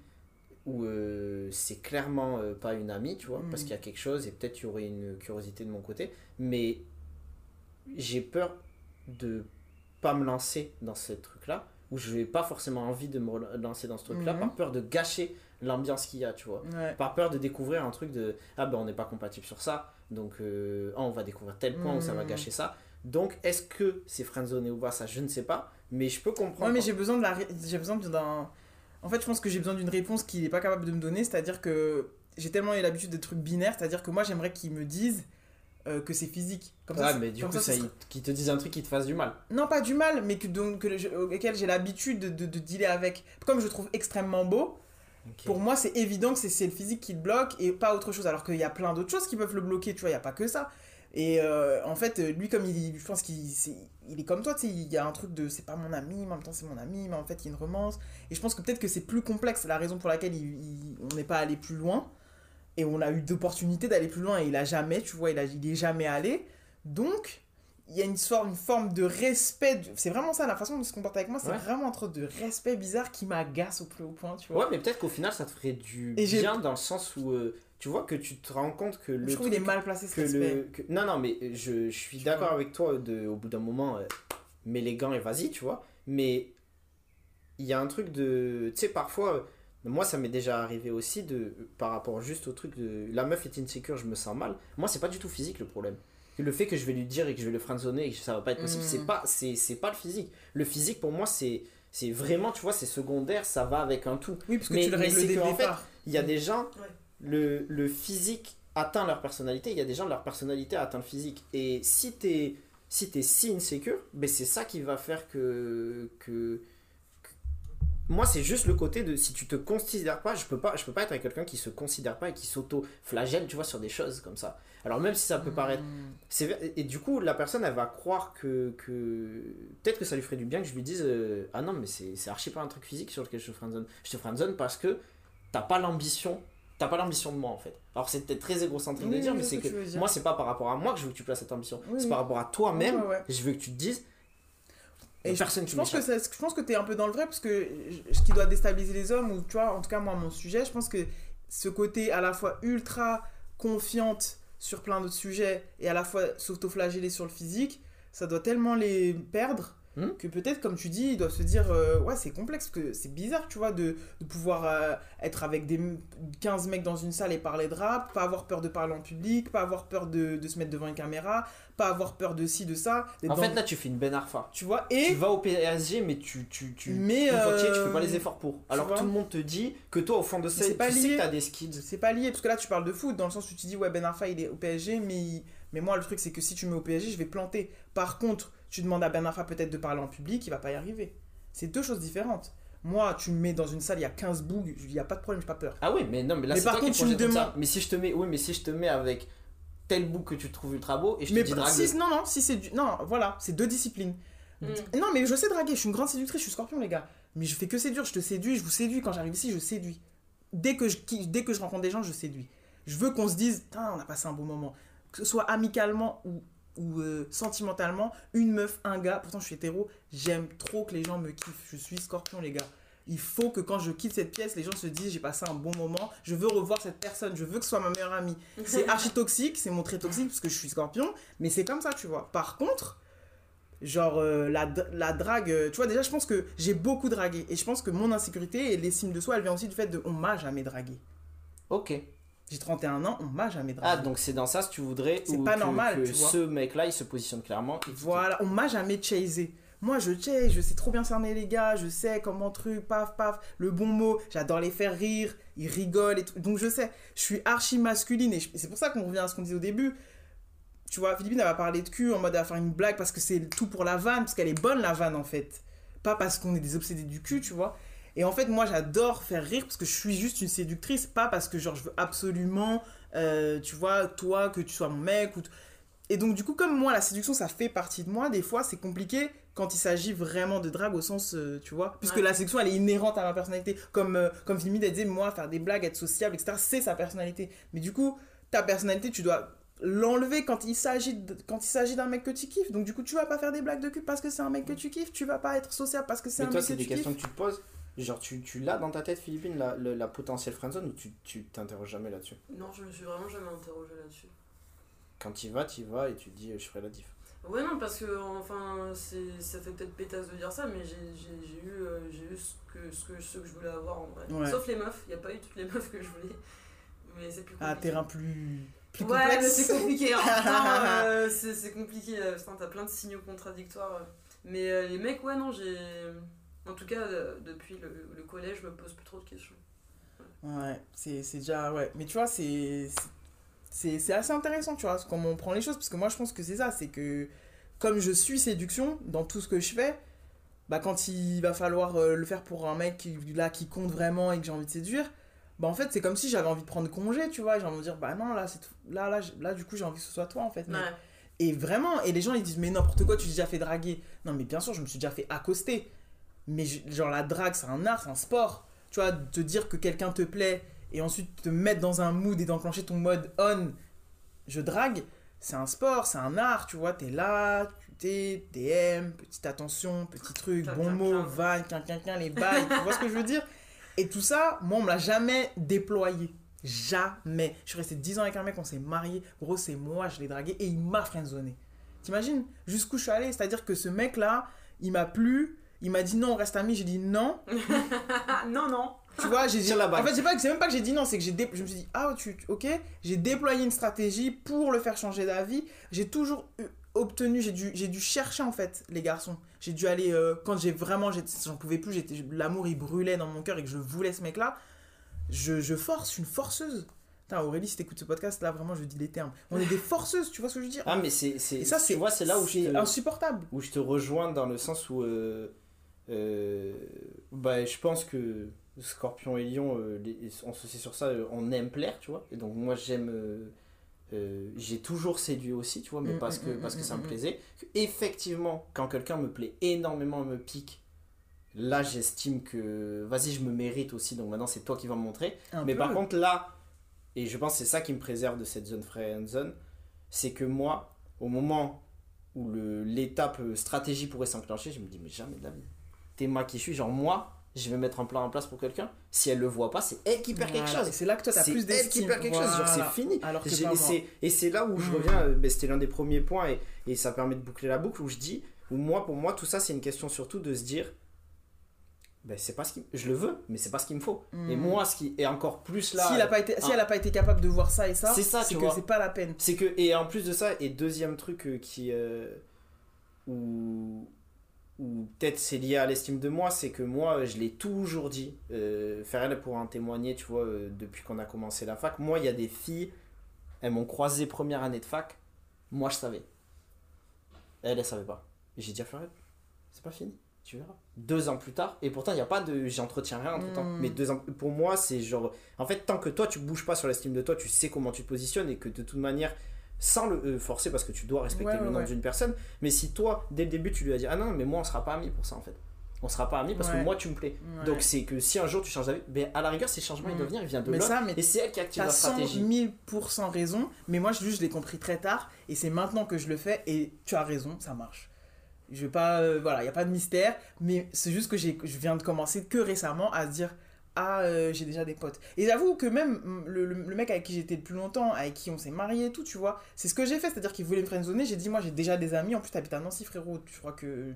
où euh, c'est clairement euh, pas une amie, tu vois,
Mm.
parce qu'il y a quelque chose, et peut-être il y aurait une curiosité de mon côté, mais j'ai peur de pas me lancer dans ce truc-là, où je n'ai pas forcément envie de me lancer dans ce truc-là,
Mhm.
par peur de gâcher l'ambiance qu'il y a, tu vois.
Ouais.
Par peur de découvrir un truc de ah ben on n'est pas compatible sur ça, donc ah, on va découvrir tel point où ça va
Mhm.
gâcher ça. Donc, est-ce que c'est friendzoné ou pas? Ça, je ne sais pas. Mais je peux comprendre.
Ouais, mais j'ai besoin de la ré- j'ai besoin d'un en fait je pense que j'ai besoin d'une réponse qu'il n'est pas capable de me donner c'est-à-dire que j'ai tellement eu l'habitude des trucs binaires c'est-à-dire que moi j'aimerais qu'ils me disent euh, que c'est physique comme
Ouais,
ça
mais du
comme
coup,
ça,
qu'ils te disent un truc qui te fasse du mal.
non pas du mal mais que donc que auquel j'ai l'habitude de, de, de dealer avec comme je le trouve extrêmement beau pour moi c'est évident que c'est- le physique qui le bloque et pas autre chose alors qu'il y a plein d'autres choses qui peuvent le bloquer tu vois il y a pas que ça et euh, en fait lui comme il je pense qu'il c'est- il est comme toi tu sais il y a un truc de c'est pas mon ami mais en même temps c'est mon ami mais en fait il y a une romance. Et je pense que peut-être que c'est plus complexe. La raison pour laquelle il- il- on n'est pas allé plus loin et on a eu d'opportunités d'aller plus loin et il a jamais tu vois il, a, il est jamais allé. Donc il y a une forme, une forme de respect c'est vraiment ça la façon dont il se comporte avec moi c'est
Ouais.
vraiment un truc de respect bizarre qui m'agace au plus haut point tu vois.
Ouais, mais peut-être qu'au final, ça te ferait du
Et
bien dans le sens où euh, tu vois que tu te rends compte que le.
je trouve qu'il est mal placé ce
que
respect
le que- non non mais je, je suis d'accord avec toi de au bout d'un moment euh, mets les gants et vas-y tu vois. Mais il y a un truc de tu sais parfois euh, moi ça m'est déjà arrivé aussi de par rapport juste au truc de la meuf est insécure je me sens mal. Moi c'est pas du tout physique le problème. Le fait que je vais lui dire et que je vais le friendzoner et que ça va pas être possible
Mm.
c'est pas c'est c'est pas le physique. Le physique pour moi c'est c'est vraiment tu vois c'est secondaire ça va avec un tout.
Oui, parce que
Mais-
tu le règles dès le
en fait, il y a des gens,
Ouais.
Le, le physique atteint leur personnalité, il y a des gens, leur personnalité atteint le physique. Et si t'es si, es si insécure, ben c'est ça qui va faire que... que, que- Moi, c'est juste le côté de si tu te considères pas, je peux pas, je peux pas être avec quelqu'un qui se considère pas et qui s'auto-flagelle, tu vois, sur des choses comme ça. Alors même si ça peut paraître c'est vrai- et du coup, la personne, elle va croire que. que... Peut-être que ça lui ferait du bien que je lui dise euh, Ah non, mais c'est c'est archi pas un truc physique sur lequel je te friendzone. Je te friendzone parce que t'as pas l'ambition. T'as pas l'ambition de moi en fait. Alors c'est peut-être très égocentrique de
Oui,
dire,
oui,
mais c'est que
dire.
moi, c'est pas par rapport à moi que je veux que tu places cette ambition.
Oui,
c'est par rapport à toi-même.
Ouais, ouais, ouais.
Je veux que tu te dises.
Et je-
personne
Je pense que ça- je pense que t'es un peu dans le vrai parce que ce qui doit déstabiliser les hommes ou tu vois en tout cas moi mon sujet je pense que ce côté à la fois ultra confiante sur plein d'autres sujets et à la fois s'autoflageller sur le physique ça doit tellement les perdre
Hmm.
que peut-être comme tu dis ils doivent se dire euh, ouais c'est complexe que c'est bizarre tu vois de, de pouvoir euh, être avec des m- 15 mecs dans une salle et parler de rap pas avoir peur de parler en public pas avoir peur de, de se mettre devant une caméra pas avoir peur de ci de ça
En
dans-
fait, là, tu fais une Ben Arfa.
tu vois
Tu
et
vas au PSG, mais tu. tu, tu
Mais,
entier, tu
euh,
fais pas les efforts pour. Alors
vois
tout le monde te dit que toi, au fond de ça, tu
pas
sais
lié.
que t'as des skills.
C'est pas lié, parce que là tu parles de foot, dans le sens où tu dis ouais Ben Arfa il est au PSG, mais, mais moi le truc c'est que si tu mets au PSG, je vais planter. Par contre, tu demandes à Ben Arfa peut-être de parler en public, il va pas y arriver. C'est deux choses différentes. Moi, tu me mets dans une salle, il y a 15 bougs, il y a pas de problème, j'ai pas peur.
Ah oui, mais non, mais là
Mais
c'est
par
toi qui
contre, tu me
comme ça.
demandes-
Mais si je te mets, oui, mais si je te mets avec tel bout que tu trouves ultra beau et je
mais
te dis drague.
si, non, non, si c'est du. Non, voilà, c'est deux disciplines.
Mm.
Non, mais je sais draguer, je suis une grande séductrice, je suis scorpion, les gars. Mais je fais que séduire, je te séduis, je vous séduis. Quand j'arrive ici, je séduis. Dès que je, dès que je rencontre des gens, je séduis. Je veux qu'on se dise, on a passé un bon moment. Que ce soit amicalement ou, ou euh, sentimentalement, une meuf, un gars, pourtant je suis hétéro, j'aime trop que les gens me kiffent. Je suis scorpion, les gars. Il faut que quand je quitte cette pièce, les gens se disent, j'ai passé un bon moment, je veux revoir cette personne, je veux que ce soit ma meilleure amie. C'est archi toxique, c'est mon trait toxique parce que je suis scorpion, mais c'est comme ça, tu vois. Par contre, genre euh, la, la drague, euh, tu vois, déjà je pense que j'ai beaucoup dragué et je pense que mon insécurité et l'estime de soi, elle vient aussi du fait de on m'a jamais dragué.
Ok.
J'ai 31 ans, on m'a jamais
Ah,
dragué.
donc c'est dans ça si tu voudrais.
C'est pas
que-
normal,
que
tu vois.
ce mec-là, il se positionne clairement. et-
Voilà, on m'a jamais chasé. Moi, je chase, je sais trop bien cerner les gars, je sais comment truc, paf, paf, le bon mot, j'adore les faire rire, ils rigolent et tout. Donc, je sais, je suis archi masculine et je- c'est pour ça qu'on revient à ce qu'on disait au début. Tu vois, Philippine, elle va parler de cul en mode va faire une blague parce que c'est tout pour la vanne, parce qu'elle est bonne la vanne en fait. Pas parce qu'on est des obsédés du cul, tu vois. Et en fait, moi, j'adore faire rire parce que je suis juste une séductrice, pas parce que, genre, je veux absolument, euh, tu vois, toi, que tu sois mon mec. Ou t- Et donc, du coup, comme moi, la séduction, ça fait partie de moi, des fois, c'est compliqué quand il s'agit vraiment de drague au sens, euh, tu vois. Puisque
Ouais.
la séduction, elle est inhérente à ma personnalité. Comme, euh, comme elle disait, moi, faire des blagues, être sociable, etc., c'est sa personnalité. Mais du coup, ta personnalité, tu dois l'enlever quand il s'agit quand il s'agit d'un mec que tu kiffes donc du coup tu vas pas faire des blagues de cul parce que c'est un mec que tu kiffes tu vas pas être sociable parce que c'est un
toi,
mec que
c'est des
tu
questions
kiffes
que tu te poses. Genre, tu, tu l'as dans ta tête, Philippine, la, la, la potentielle friendzone, ou tu tu t'interroges jamais là-dessus
Non, je me suis vraiment jamais interrogée là-dessus.
Quand tu y vas, tu y vas et tu te dis, euh, je ferai la diff.
Ouais, non, parce que, enfin, c'est, ça fait peut-être pétasse de dire ça, mais j'ai, j'ai, j'ai eu, euh, j'ai eu ce, que, ce, que, ce que je voulais avoir en vrai.
Ouais.
Sauf les meufs, il n'y a pas eu toutes les meufs que je voulais. mais c'est plus
un
compliqué.
terrain plus, plus
ouais, mais
complexe.
c'est compliqué. hein. Euh, c'est c'est compliqué. Putain, t'as plein de signaux contradictoires. Mais euh, les mecs, ouais, non, j'ai. En tout cas, euh, depuis le, le collège, je me pose plus trop de questions.
Ouais, c'est déjà. Ouais. Mais tu vois, c'est. C'est assez intéressant, tu vois, comment on prend les choses. Parce que moi, je pense que c'est ça. C'est que, comme je suis séduction dans tout ce que je fais, bah, quand il va falloir euh, le faire pour un mec qui, là, qui compte vraiment et que j'ai envie de séduire, bah, en fait, c'est comme si j'avais envie de prendre congé, tu vois. J'ai envie de dire, bah non, là, c'est là, là, là, du coup, j'ai envie que ce soit toi, en fait.
Ouais.
Et vraiment, et les gens ils disent mais n'importe quoi, tu t'es déjà fait draguer. Non mais bien sûr, je me suis déjà fait accoster. Mais genre la drague, c'est un art, c'est un sport. Tu vois, te dire que quelqu'un te plaît et ensuite te mettre dans un mood et d'enclencher ton mode on, je drague, c'est un sport, c'est un art, tu vois, t'es là, tu t'es, DM, petite attention, petit truc, bon mot,
quin.
vanne, quin, quin, quin, les bails, tu vois ce que je veux dire? Et tout ça, moi on me l'a jamais déployé. Jamais. Je suis resté 10 ans avec un mec, on s'est marié. Gros, c'est moi, je l'ai dragué et il m'a friendzonné. T'imagines? Jusqu'où je suis allé? C'est-à-dire que ce mec-là, il m'a plu, il m'a dit non, on reste amis. J'ai dit non.
Non, non.
Tu vois, j'ai dit.
La.
En fait, c'est pas, c'est même pas que j'ai dit non, c'est que j'ai dé- je me suis dit ah tu, tu- ok, j'ai déployé une stratégie pour le faire changer d'avis. J'ai toujours eu- obtenu, j'ai dû, j'ai dû chercher en fait les garçons. J'ai dû aller euh, quand j'ai vraiment, j'en pouvais plus, j'étais, l'amour il brûlait dans mon cœur et que je voulais ce mec-là. Je, je force, je suis une forceuse. Putain, Aurélie, si t'écoutes ce podcast là, vraiment, je dis les termes. On est des forceuses, tu vois ce que je veux dire?
Ah, mais c'est. c'est-
Et ça, c'est
tu vois, c'est là où je,
c'est
te,
insupportable.
où je te rejoins dans le sens où. euh, bah, je pense que Scorpion et Lion, euh, les- on se sait sur ça, euh, on aime plaire, tu vois. Et donc, moi, j'aime. euh, euh, j'ai toujours séduit aussi, tu vois, mais
Mm,
parce que,
mm,
parce que
mm,
ça me
mm,
plaisait. Effectivement, quand quelqu'un me plaît énormément et me pique, là, j'estime que. Vas-y, je me mérite aussi, donc maintenant, c'est toi qui vas me montrer.
Un
Mais
peu.
par contre, là, et je pense que c'est ça qui me préserve de cette zone friend zone, c'est que moi, au moment où l'étape euh, stratégie pourrait s'enclencher, je me dis, mais jamais de la vie. T'es moi qui suis, genre moi, je vais mettre un plan en place pour quelqu'un. Si elle le voit pas, c'est elle qui perd quelque chose.
C'est là que toi, t'as
C'est
plus
elle qui
d'estime.
perd quelque chose, genre c'est fini.
Alors que
et c'est- c'est là où je
Mm.
reviens, euh, ben, c'était l'un des premiers points et, et ça permet de boucler la boucle où je dis, où moi, pour moi, tout ça, c'est une question surtout de se dire, ben, c'est pas ce qui, je le veux, mais c'est pas ce qu'il me faut.
Mm.
Et moi, ce qui est encore plus là,
si, elle a pas été, si
Ah.
elle a pas été capable de voir ça et ça,
C'est ça, tu
que c'est pas la peine.
c'est que, et en plus de ça, et deuxième truc euh, qui, euh, où, où peut-être c'est lié à l'estime de moi, c'est que moi, je l'ai toujours dit, euh, Ferrel pour en témoigner, tu vois, euh, depuis qu'on a commencé la fac, moi, il y a des filles, elles m'ont croisé première année de fac, moi, je savais. Elle, elle savait pas. J'ai dit à Ferrel, c'est pas fini, tu verras. Deux ans plus tard, et pourtant, il n'y a pas de. J'entretiens rien entre temps. Mais deux ans, pour moi, c'est genre. En fait, tant que toi, tu bouges pas sur l'estime de toi, tu sais comment tu te positionnes et que de toute manière, sans le euh, forcer, parce que tu dois respecter
Ouais,
le nom
ouais.
d'une personne, mais si toi, dès le début, tu lui as dit Ah non, mais moi, on sera pas amis pour ça, en fait. On sera pas amis parce que moi, tu me plais. Donc, c'est que si un jour tu changes d'avis, ben, à la rigueur, ces changements, ils
Mm.
doivent venir, ils viennent de
Mais ça, mais
Et c'est elle qui active la
100
stratégie.
000% raison, mais moi, je, je l'ai compris très tard, et c'est maintenant que je le fais, et tu as raison, ça marche. Je vais pas, euh, voilà, il n'y a pas de mystère, mais c'est juste que je viens de commencer que récemment à se dire, ah, euh, j'ai déjà des potes. Et j'avoue que même le, mec avec qui j'étais le plus longtemps, avec qui on s'est marié et tout, tu vois, c'est ce que j'ai fait, c'est-à-dire qu'il voulait me friendzoner, j'ai dit, moi, j'ai déjà des amis, en plus, t'habites à Nancy, frérot, tu crois que,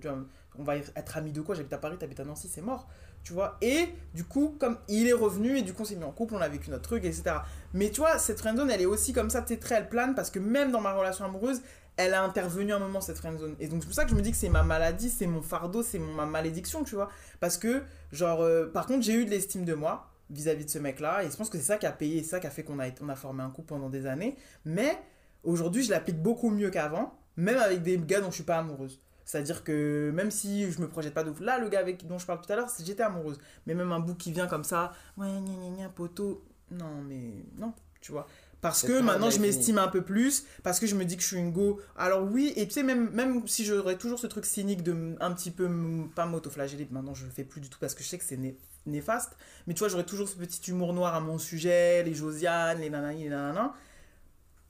on va être amis de quoi, j'habite à Paris, t'habites à Nancy, c'est mort. Tu vois, et du coup, comme il est revenu, et du coup, on s'est mis en couple, on a vécu notre truc, etc. Mais tu vois, cette friendzone, elle est aussi comme ça, sais, très elle plane, parce que même dans ma relation amoureuse, elle a intervenu un moment, cette friendzone. Et donc, c'est pour ça que je me dis que c'est ma maladie, c'est mon fardeau, c'est ma malédiction, tu vois. Parce que, genre, euh, par contre, j'ai eu de l'estime de moi vis-à-vis de ce mec-là, et je pense que c'est ça qui a payé, c'est ça qui a fait qu'on a, on a formé un couple pendant des années. Mais aujourd'hui, je l'applique beaucoup mieux qu'avant, même avec des gars dont je suis pas amoureuse. C'est-à-dire que même si je me projette pas de ouf, là, le gars avec dont je parle tout à l'heure, j'étais amoureuse. Mais même un bout qui vient comme ça, ouais, gna gna gna, poteau, non, mais non, tu vois. Parce que maintenant, je m'estime un peu plus, parce que je me dis que je suis une go. Alors oui, et tu sais, même, même si j'aurais toujours ce truc cynique de un petit peu, pas m'autoflageller, maintenant je le fais plus du tout parce que je sais que c'est né- néfaste, mais tu vois, j'aurais toujours ce petit humour noir à mon sujet, les Josiane, les nanani, les nanana.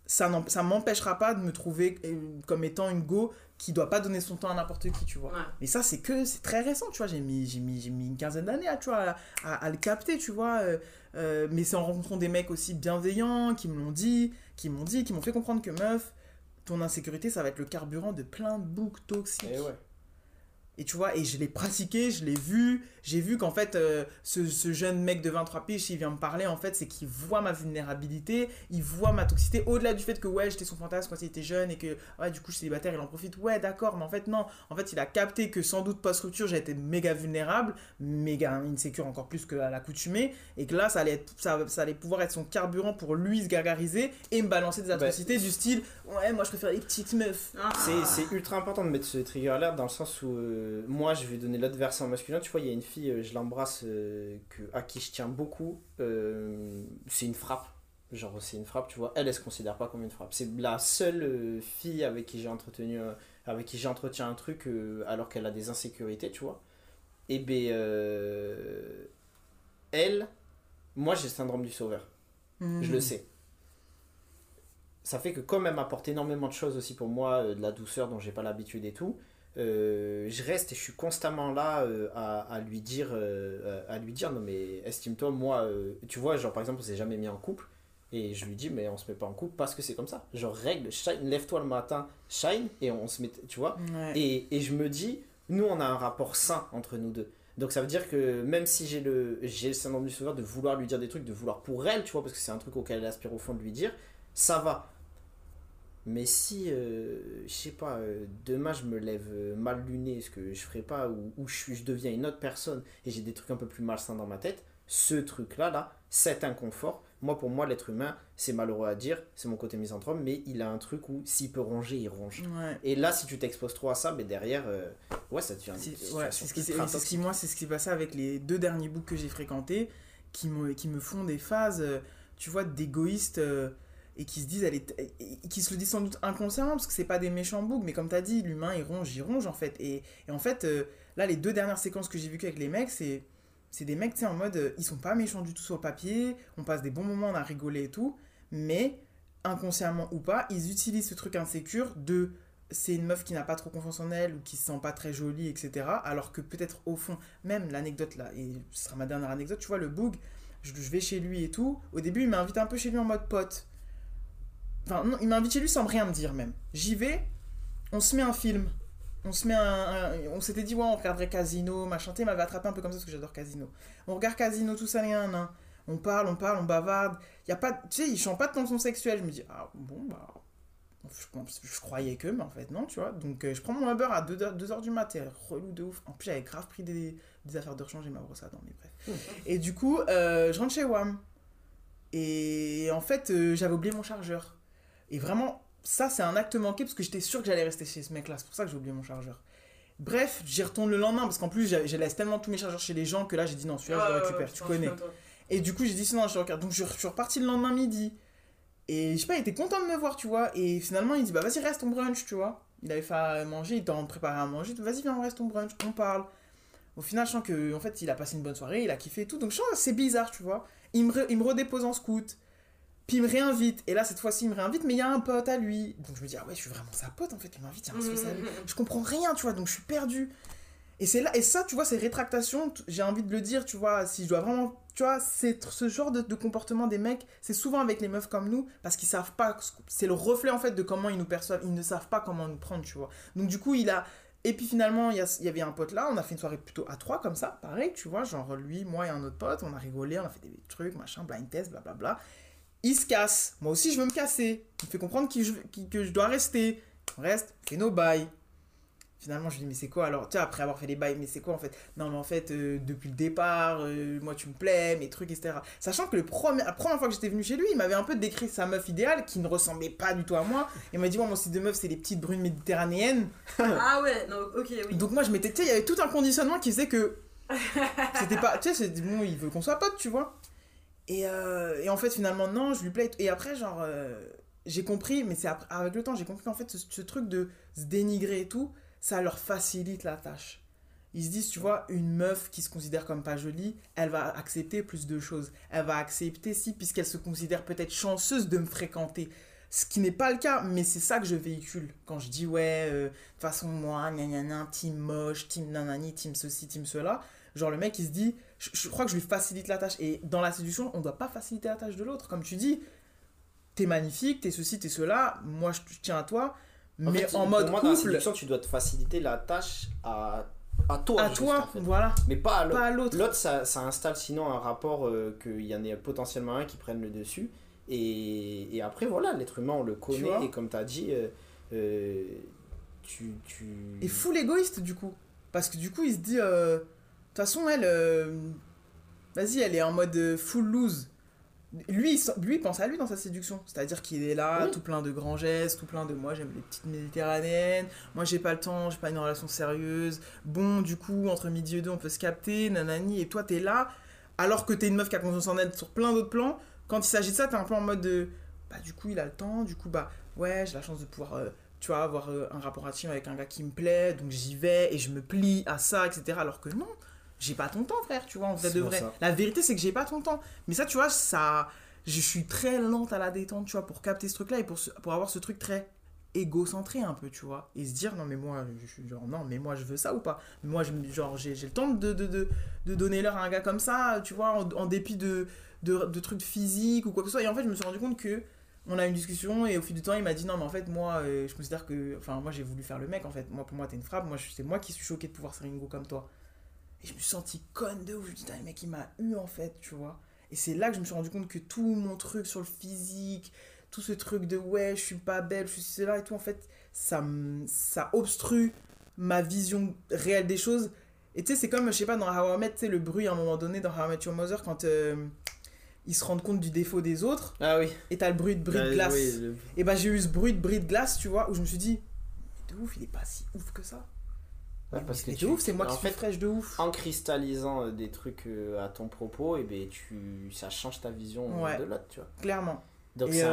Ça ça m'empêchera pas de me trouver euh, comme étant une go qui doit pas donner son temps à n'importe qui, tu vois.
Ouais.
Mais ça, c'est que c'est très récent, tu vois. J'ai mis, j'ai mis, j'ai mis une quinzaine d'années à, tu vois, à, à- à le capter, tu vois. euh, euh, mais c'est en rencontrant des mecs aussi bienveillants qui me l'ont dit, qui m'ont dit, qui m'ont fait comprendre que meuf, ton insécurité, ça va être le carburant de plein de boucs toxiques.
Et Eh ouais.
Et tu vois, et je l'ai pratiqué, je l'ai vu. J'ai vu qu'en fait, euh, ce, ce jeune mec de 23 piges, il vient me parler, en fait, c'est qu'il voit ma vulnérabilité, il voit ma toxicité. Au-delà du fait que, ouais, j'étais son fantasme quand il était jeune et que, ouais, du coup, je suis célibataire, il en profite. Ouais, d'accord, mais en fait, non. En fait, il a capté que sans doute post-rupture, j'ai été méga vulnérable, méga insécure encore plus qu'à l'accoutumée. Et que là, ça allait, être, ça, ça allait pouvoir être son carburant pour lui se gargariser et me balancer des atrocités du style, ouais, moi, je préfère les petites meufs.
Ah.
C'est, c'est ultra important de mettre ce trigger alert dans le sens où euh, moi je vais donner l'autre versant masculin. Tu vois, il y a une fille, euh, je l'embrasse, euh, que, à qui je tiens beaucoup. euh, c'est une frappe. Genre, c'est une frappe, tu vois. Elle, elle se considère pas comme une frappe. C'est la seule euh, fille avec qui j'ai entretenu, euh, avec qui j'entretiens un truc euh, alors qu'elle a des insécurités, tu vois. Et ben, euh, elle, moi j'ai le syndrome du sauveur.
Mhm.
Je le sais. Ça fait que comme elle m'apporte énormément de choses aussi pour moi, euh, de la douceur dont j'ai pas l'habitude et tout, euh, je reste et je suis constamment là euh, à, à lui dire, euh, à lui dire non mais estime-toi, moi, tu vois, genre par exemple on s'est jamais mis en couple et je lui dis mais on se met pas en couple parce que c'est comme ça. Genre règle, shine, lève-toi le matin, shine et on se met, tu vois.
Ouais.
Et, et je me dis, nous, on a un rapport sain entre nous deux. Donc ça veut dire que même si j'ai le, j'ai le syndrome du sauveur de vouloir lui dire des trucs, de vouloir pour elle, tu vois, parce que c'est un truc auquel elle aspire au fond de lui dire, ça va. Mais si, euh, je sais pas, euh, demain je me lève euh, mal luné, ce que je ferai pas, ou, ou je, deviens une autre personne et j'ai des trucs un peu plus malsains dans ma tête, ce truc-là, là, cet inconfort, moi pour moi l'être humain, c'est malheureux à dire, c'est mon côté misanthrope, mais il a un truc où s'il peut ronger, il ronge.
Ouais.
Et là, si tu t'exposes trop à ça, mais derrière, euh, ouais, ça devient
C'est ouais, c'est ce qui, qui- moi, c'est ce qui s'est passé avec les deux derniers books que j'ai fréquentés, qui me, qui me font des phases, tu vois, d'égoïstes euh, et qui se disent, qui se le disent sans doute inconsciemment parce que c'est pas des méchants books, mais comme t'as dit, l'humain il ronge, il ronge en fait. Et, en fait, euh, là, les deux dernières séquences que j'ai vues avec les mecs, c'est c'est des mecs, tu sais, en mode, euh, ils sont pas méchants du tout sur le papier, on passe des bons moments, on a rigolé et tout, mais inconsciemment ou pas, ils utilisent ce truc insécure de c'est une meuf qui n'a pas trop confiance en elle ou qui se sent pas très jolie, etc. Alors que peut-être au fond, même l'anecdote là, et ce sera ma dernière anecdote, tu vois, le boog, je vais chez lui et tout. Au début, il m'invite un peu chez lui en mode pote. Enfin, non, il m'invite chez lui sans rien me dire même. J'y vais, on se met un film. On se met un. on s'était dit, ouais, on regarderait Casino, machin. Il m'avait attrapé un peu comme ça parce que j'adore Casino. On regarde Casino, tout ça, rien, nan. On parle, on parle, on bavarde. Y a pas, tu sais, il chante pas de tension sexuelle. Je me dis, ah bon, bah. Je, croyais que, mais en fait, non, tu vois. Donc, euh, je prends mon Uber à 2h du mat, c'est relou de ouf. En plus, j'avais grave pris des, des affaires de rechange et ma brosse à dents, mais bref. et du coup, euh, je rentre chez WAM. Et en fait, euh, j'avais oublié mon chargeur. Et vraiment, ça, c'est un acte manqué parce que j'étais sûr que j'allais rester chez ce mec-là. C'est pour ça que j'ai oublié mon chargeur. Bref, j'y retourne le lendemain parce qu'en plus, j'ai- je laisse tellement tous mes chargeurs chez les gens que là, j'ai dit non, celui-là, je le récupère. tu connais. Et du coup, j'ai dit sinon, je regarde. Donc, je, suis reparti le lendemain midi. Et je sais pas, il était content de me voir, tu vois. Et finalement, il dit bah vas-y, reste ton brunch, tu vois. Il avait fait à manger, il t'en préparé à manger. Vas-y, viens, on reste ton brunch, on parle. Au final, je sens que en fait, il a passé une bonne soirée, il a kiffé et tout. Donc, je sens c'est bizarre, tu vois. Il me, il me redépose en scout. Puis il me réinvite. Et là, cette fois-ci, il me réinvite, mais il y a un pote à lui. Donc, je me dis, ah ouais, je suis vraiment sa pote, en fait. Il m'invite, il y a un spécial. Je comprends rien, tu vois, donc je suis perdu. Et c'est là, et ça, tu vois, ces rétractations, j'ai envie de le dire, tu vois, si je dois vraiment, tu vois, c'est ce genre de, de comportement des mecs, c'est souvent avec les meufs comme nous, parce qu'ils savent pas, c'est le reflet en fait de comment ils nous perçoivent, ils ne savent pas comment nous prendre, tu vois. Donc du coup, il a, et puis finalement, il y, a- il y avait un pote là, on a fait une soirée plutôt à trois comme ça, pareil, tu vois, genre lui, moi et un autre pote, on a rigolé, on a fait des trucs, machin, blind test, blablabla. Il se casse, moi aussi je veux me casser, il me fait comprendre je- que je dois rester, on reste, on fait nos bails. Finalement, je lui dis, mais c'est quoi alors? Tu sais, après avoir fait les bails, mais c'est quoi en fait? Non, mais en fait, euh, depuis le départ, euh, moi tu me plais, mes trucs, etc. Sachant que le premier, la première fois que j'étais venu chez lui, il m'avait un peu décrit sa meuf idéale qui ne ressemblait pas du tout à moi. Il m'a dit, moi, mon style de meuf, c'est les petites brunes méditerranéennes.
Ah ouais, non, ok, oui.
Donc moi, je m'étais, tu sais, il y avait tout un conditionnement qui faisait que c'était pas, tu sais, c'est bon, il veut qu'on soit potes, tu vois. Et, euh, et en fait, finalement, non, je lui plais. et après, genre, euh, j'ai compris, mais c'est avec le temps, j'ai compris qu'en fait, ce, ce truc de se dénigrer et tout, ça leur facilite la tâche. Ils se disent, tu vois, une meuf qui se considère comme pas jolie, elle va accepter plus de choses. Elle va accepter, si, puisqu'elle se considère peut-être chanceuse de me fréquenter. Ce qui n'est pas le cas, mais c'est ça que je véhicule. Quand je dis, ouais, euh, de toute façon, moi, gna gna gna, team moche, team nanani, team ceci, team cela. Genre, le mec, il se dit, je, je crois que je lui facilite la tâche. Et dans la séduction, on ne doit pas faciliter la tâche de l'autre. Comme tu dis, t'es magnifique, t'es ceci, t'es cela, moi, je, tiens à toi.
En
mais
fait,
en mode
moi, dans la
couple.
séduction, tu dois te faciliter la tâche à à toi.
à
juste,
toi,
en fait.
voilà,
Mais pas à l'autre.
l'autre.
Ça, ça installe sinon un rapport euh, qu'il y en ait potentiellement un qui prenne le dessus. Et, et après, voilà, l'être humain, on le connaît. Et comme tu as dit, euh, euh, tu, tu.
Et full égoïste du coup. Parce que du coup, il se dit, toute façon, elle, euh, vas-y, elle est en mode euh, full lose. Lui, lui, il pense à lui dans sa séduction. C'est-à-dire qu'il est là,
Oui.
tout plein de grands gestes, tout plein de moi, j'aime les petites méditerranéennes. Moi, j'ai pas le temps, j'ai pas une relation sérieuse. Bon, du coup, entre midi et deux, on peut se capter, nanani. Et toi, t'es là, alors que t'es une meuf qui a confiance en elle sur plein d'autres plans. Quand il s'agit de ça, t'es un peu en mode de, bah, du coup, il a le temps, du coup, bah, ouais, j'ai la chance de pouvoir. euh, tu vois, avoir un rapport intime avec un gars qui me plaît, donc j'y vais et je me plie à ça, etc. Alors que non, j'ai pas ton temps, frère, tu vois, en vrai de vrai.
ça.
La vérité, c'est que j'ai pas ton temps. Mais ça, tu vois, ça. Je suis très lente à la détente, tu vois, pour capter ce truc-là et pour, ce- pour avoir ce truc très égocentré un peu, tu vois. Et se dire, non, mais moi, je suis genre, non, mais moi, je veux ça ou pas? Mais Moi, je, me- genre, j'ai le temps de, de, de, de donner l'heure à un gars comme ça, tu vois, en, en dépit de, de, de trucs physiques ou quoi que ce soit. Et en fait, je me suis rendu compte que on a eu une discussion et au fil du temps, il m'a dit non, mais en fait, moi, euh, je considère que. Enfin, moi, j'ai voulu faire le mec, en fait. Moi, pour moi, t'es une frappe. Moi, c'est moi qui suis choqué de pouvoir serrer une go comme toi. Et je me suis senti conne de ouf. Je me dis, putain, le mec, il m'a eu, en fait, tu vois. Et c'est là que je me suis rendu compte que tout mon truc sur le physique, tout ce truc de ouais, je suis pas belle, je suis cela et tout, en fait, ça, ça obstrue ma vision réelle des choses. Et tu sais, c'est comme, je sais pas, dans How I Met, tu sais, le bruit à un moment donné dans How I Met Your Mother, quand euh, ils se rendent compte du défaut des autres,
Ah oui.
et t'as le bruit de bris de
Euh,
glace.
oui, le-
Et bah, j'ai eu ce bruit de bris de glace, tu vois, où je me suis dit, mais de ouf, il est pas si ouf que ça.
Ouais, parce que tu-
ouf, c'est moi qui suis
fait,
fraîche de ouf.
en cristallisant euh, des trucs euh, à ton propos, et ben tu, ça change ta vision euh,
Ouais.
de l'autre, tu vois.
Clairement.
Donc
et je suis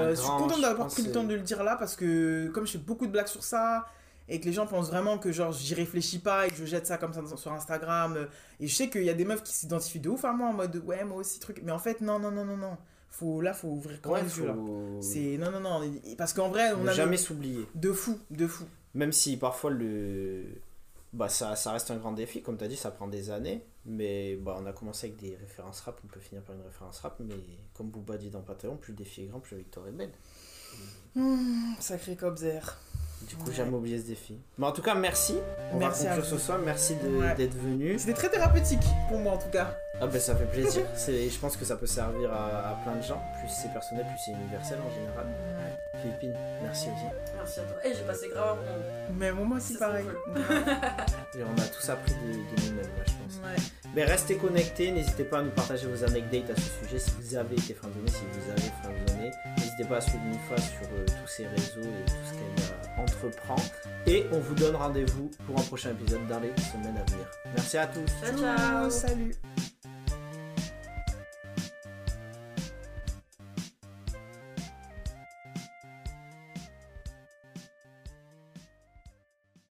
je
d'avoir pris le temps de le dire là parce que comme je fais beaucoup de blagues sur ça et que les gens pensent vraiment que genre j'y réfléchis pas et que je jette ça comme ça sur Instagram et je sais qu'il y a des meufs qui s'identifient de ouf à moi en mode ouais moi aussi truc mais en fait non non non non non faut là faut ouvrir grand
Ouais,
les yeux là
faut
c'est non non non parce qu'en vrai on
ne
a
jamais s'oublier.
de fou de fou
Même si parfois le. Bah, ça, ça reste un grand défi, comme tu as dit, ça prend des années. Mais bah, on a commencé avec des références rap, on peut finir par une référence rap. Mais comme Booba dit dans Patreon, plus le défi est grand, plus la victoire est belle.
Hmm, sacré Cobzer
Du coup,
Ouais.
jamais oublié ce défi. Mais en tout cas, merci. On
Merci
va
à
conclure ce soir. Merci
Ouais.
d'être venu.
c'était très thérapeutique pour moi en tout cas
Ah ben ça fait plaisir. Je pense que ça peut servir à, à plein de gens. Plus c'est personnel, plus c'est universel en général. Philippine, merci aussi.
Merci à toi. Et j'ai passé grave un bon moment.
mais bon, moi aussi
C'est
pareil
Et on a tous appris de, de nous-mêmes, je pense.
ouais.
Mais restez connectés, n'hésitez pas à nous partager vos anecdotes à ce sujet si vous avez été friendzonné, si vous avez friendzonné. N'hésitez pas à suivre Nifa sur euh, tous ses réseaux et tout ce qu'elle euh, entreprend. Et on vous donne rendez-vous pour un prochain épisode dans les semaines à venir. Merci à tous.
Ciao, ciao.
salut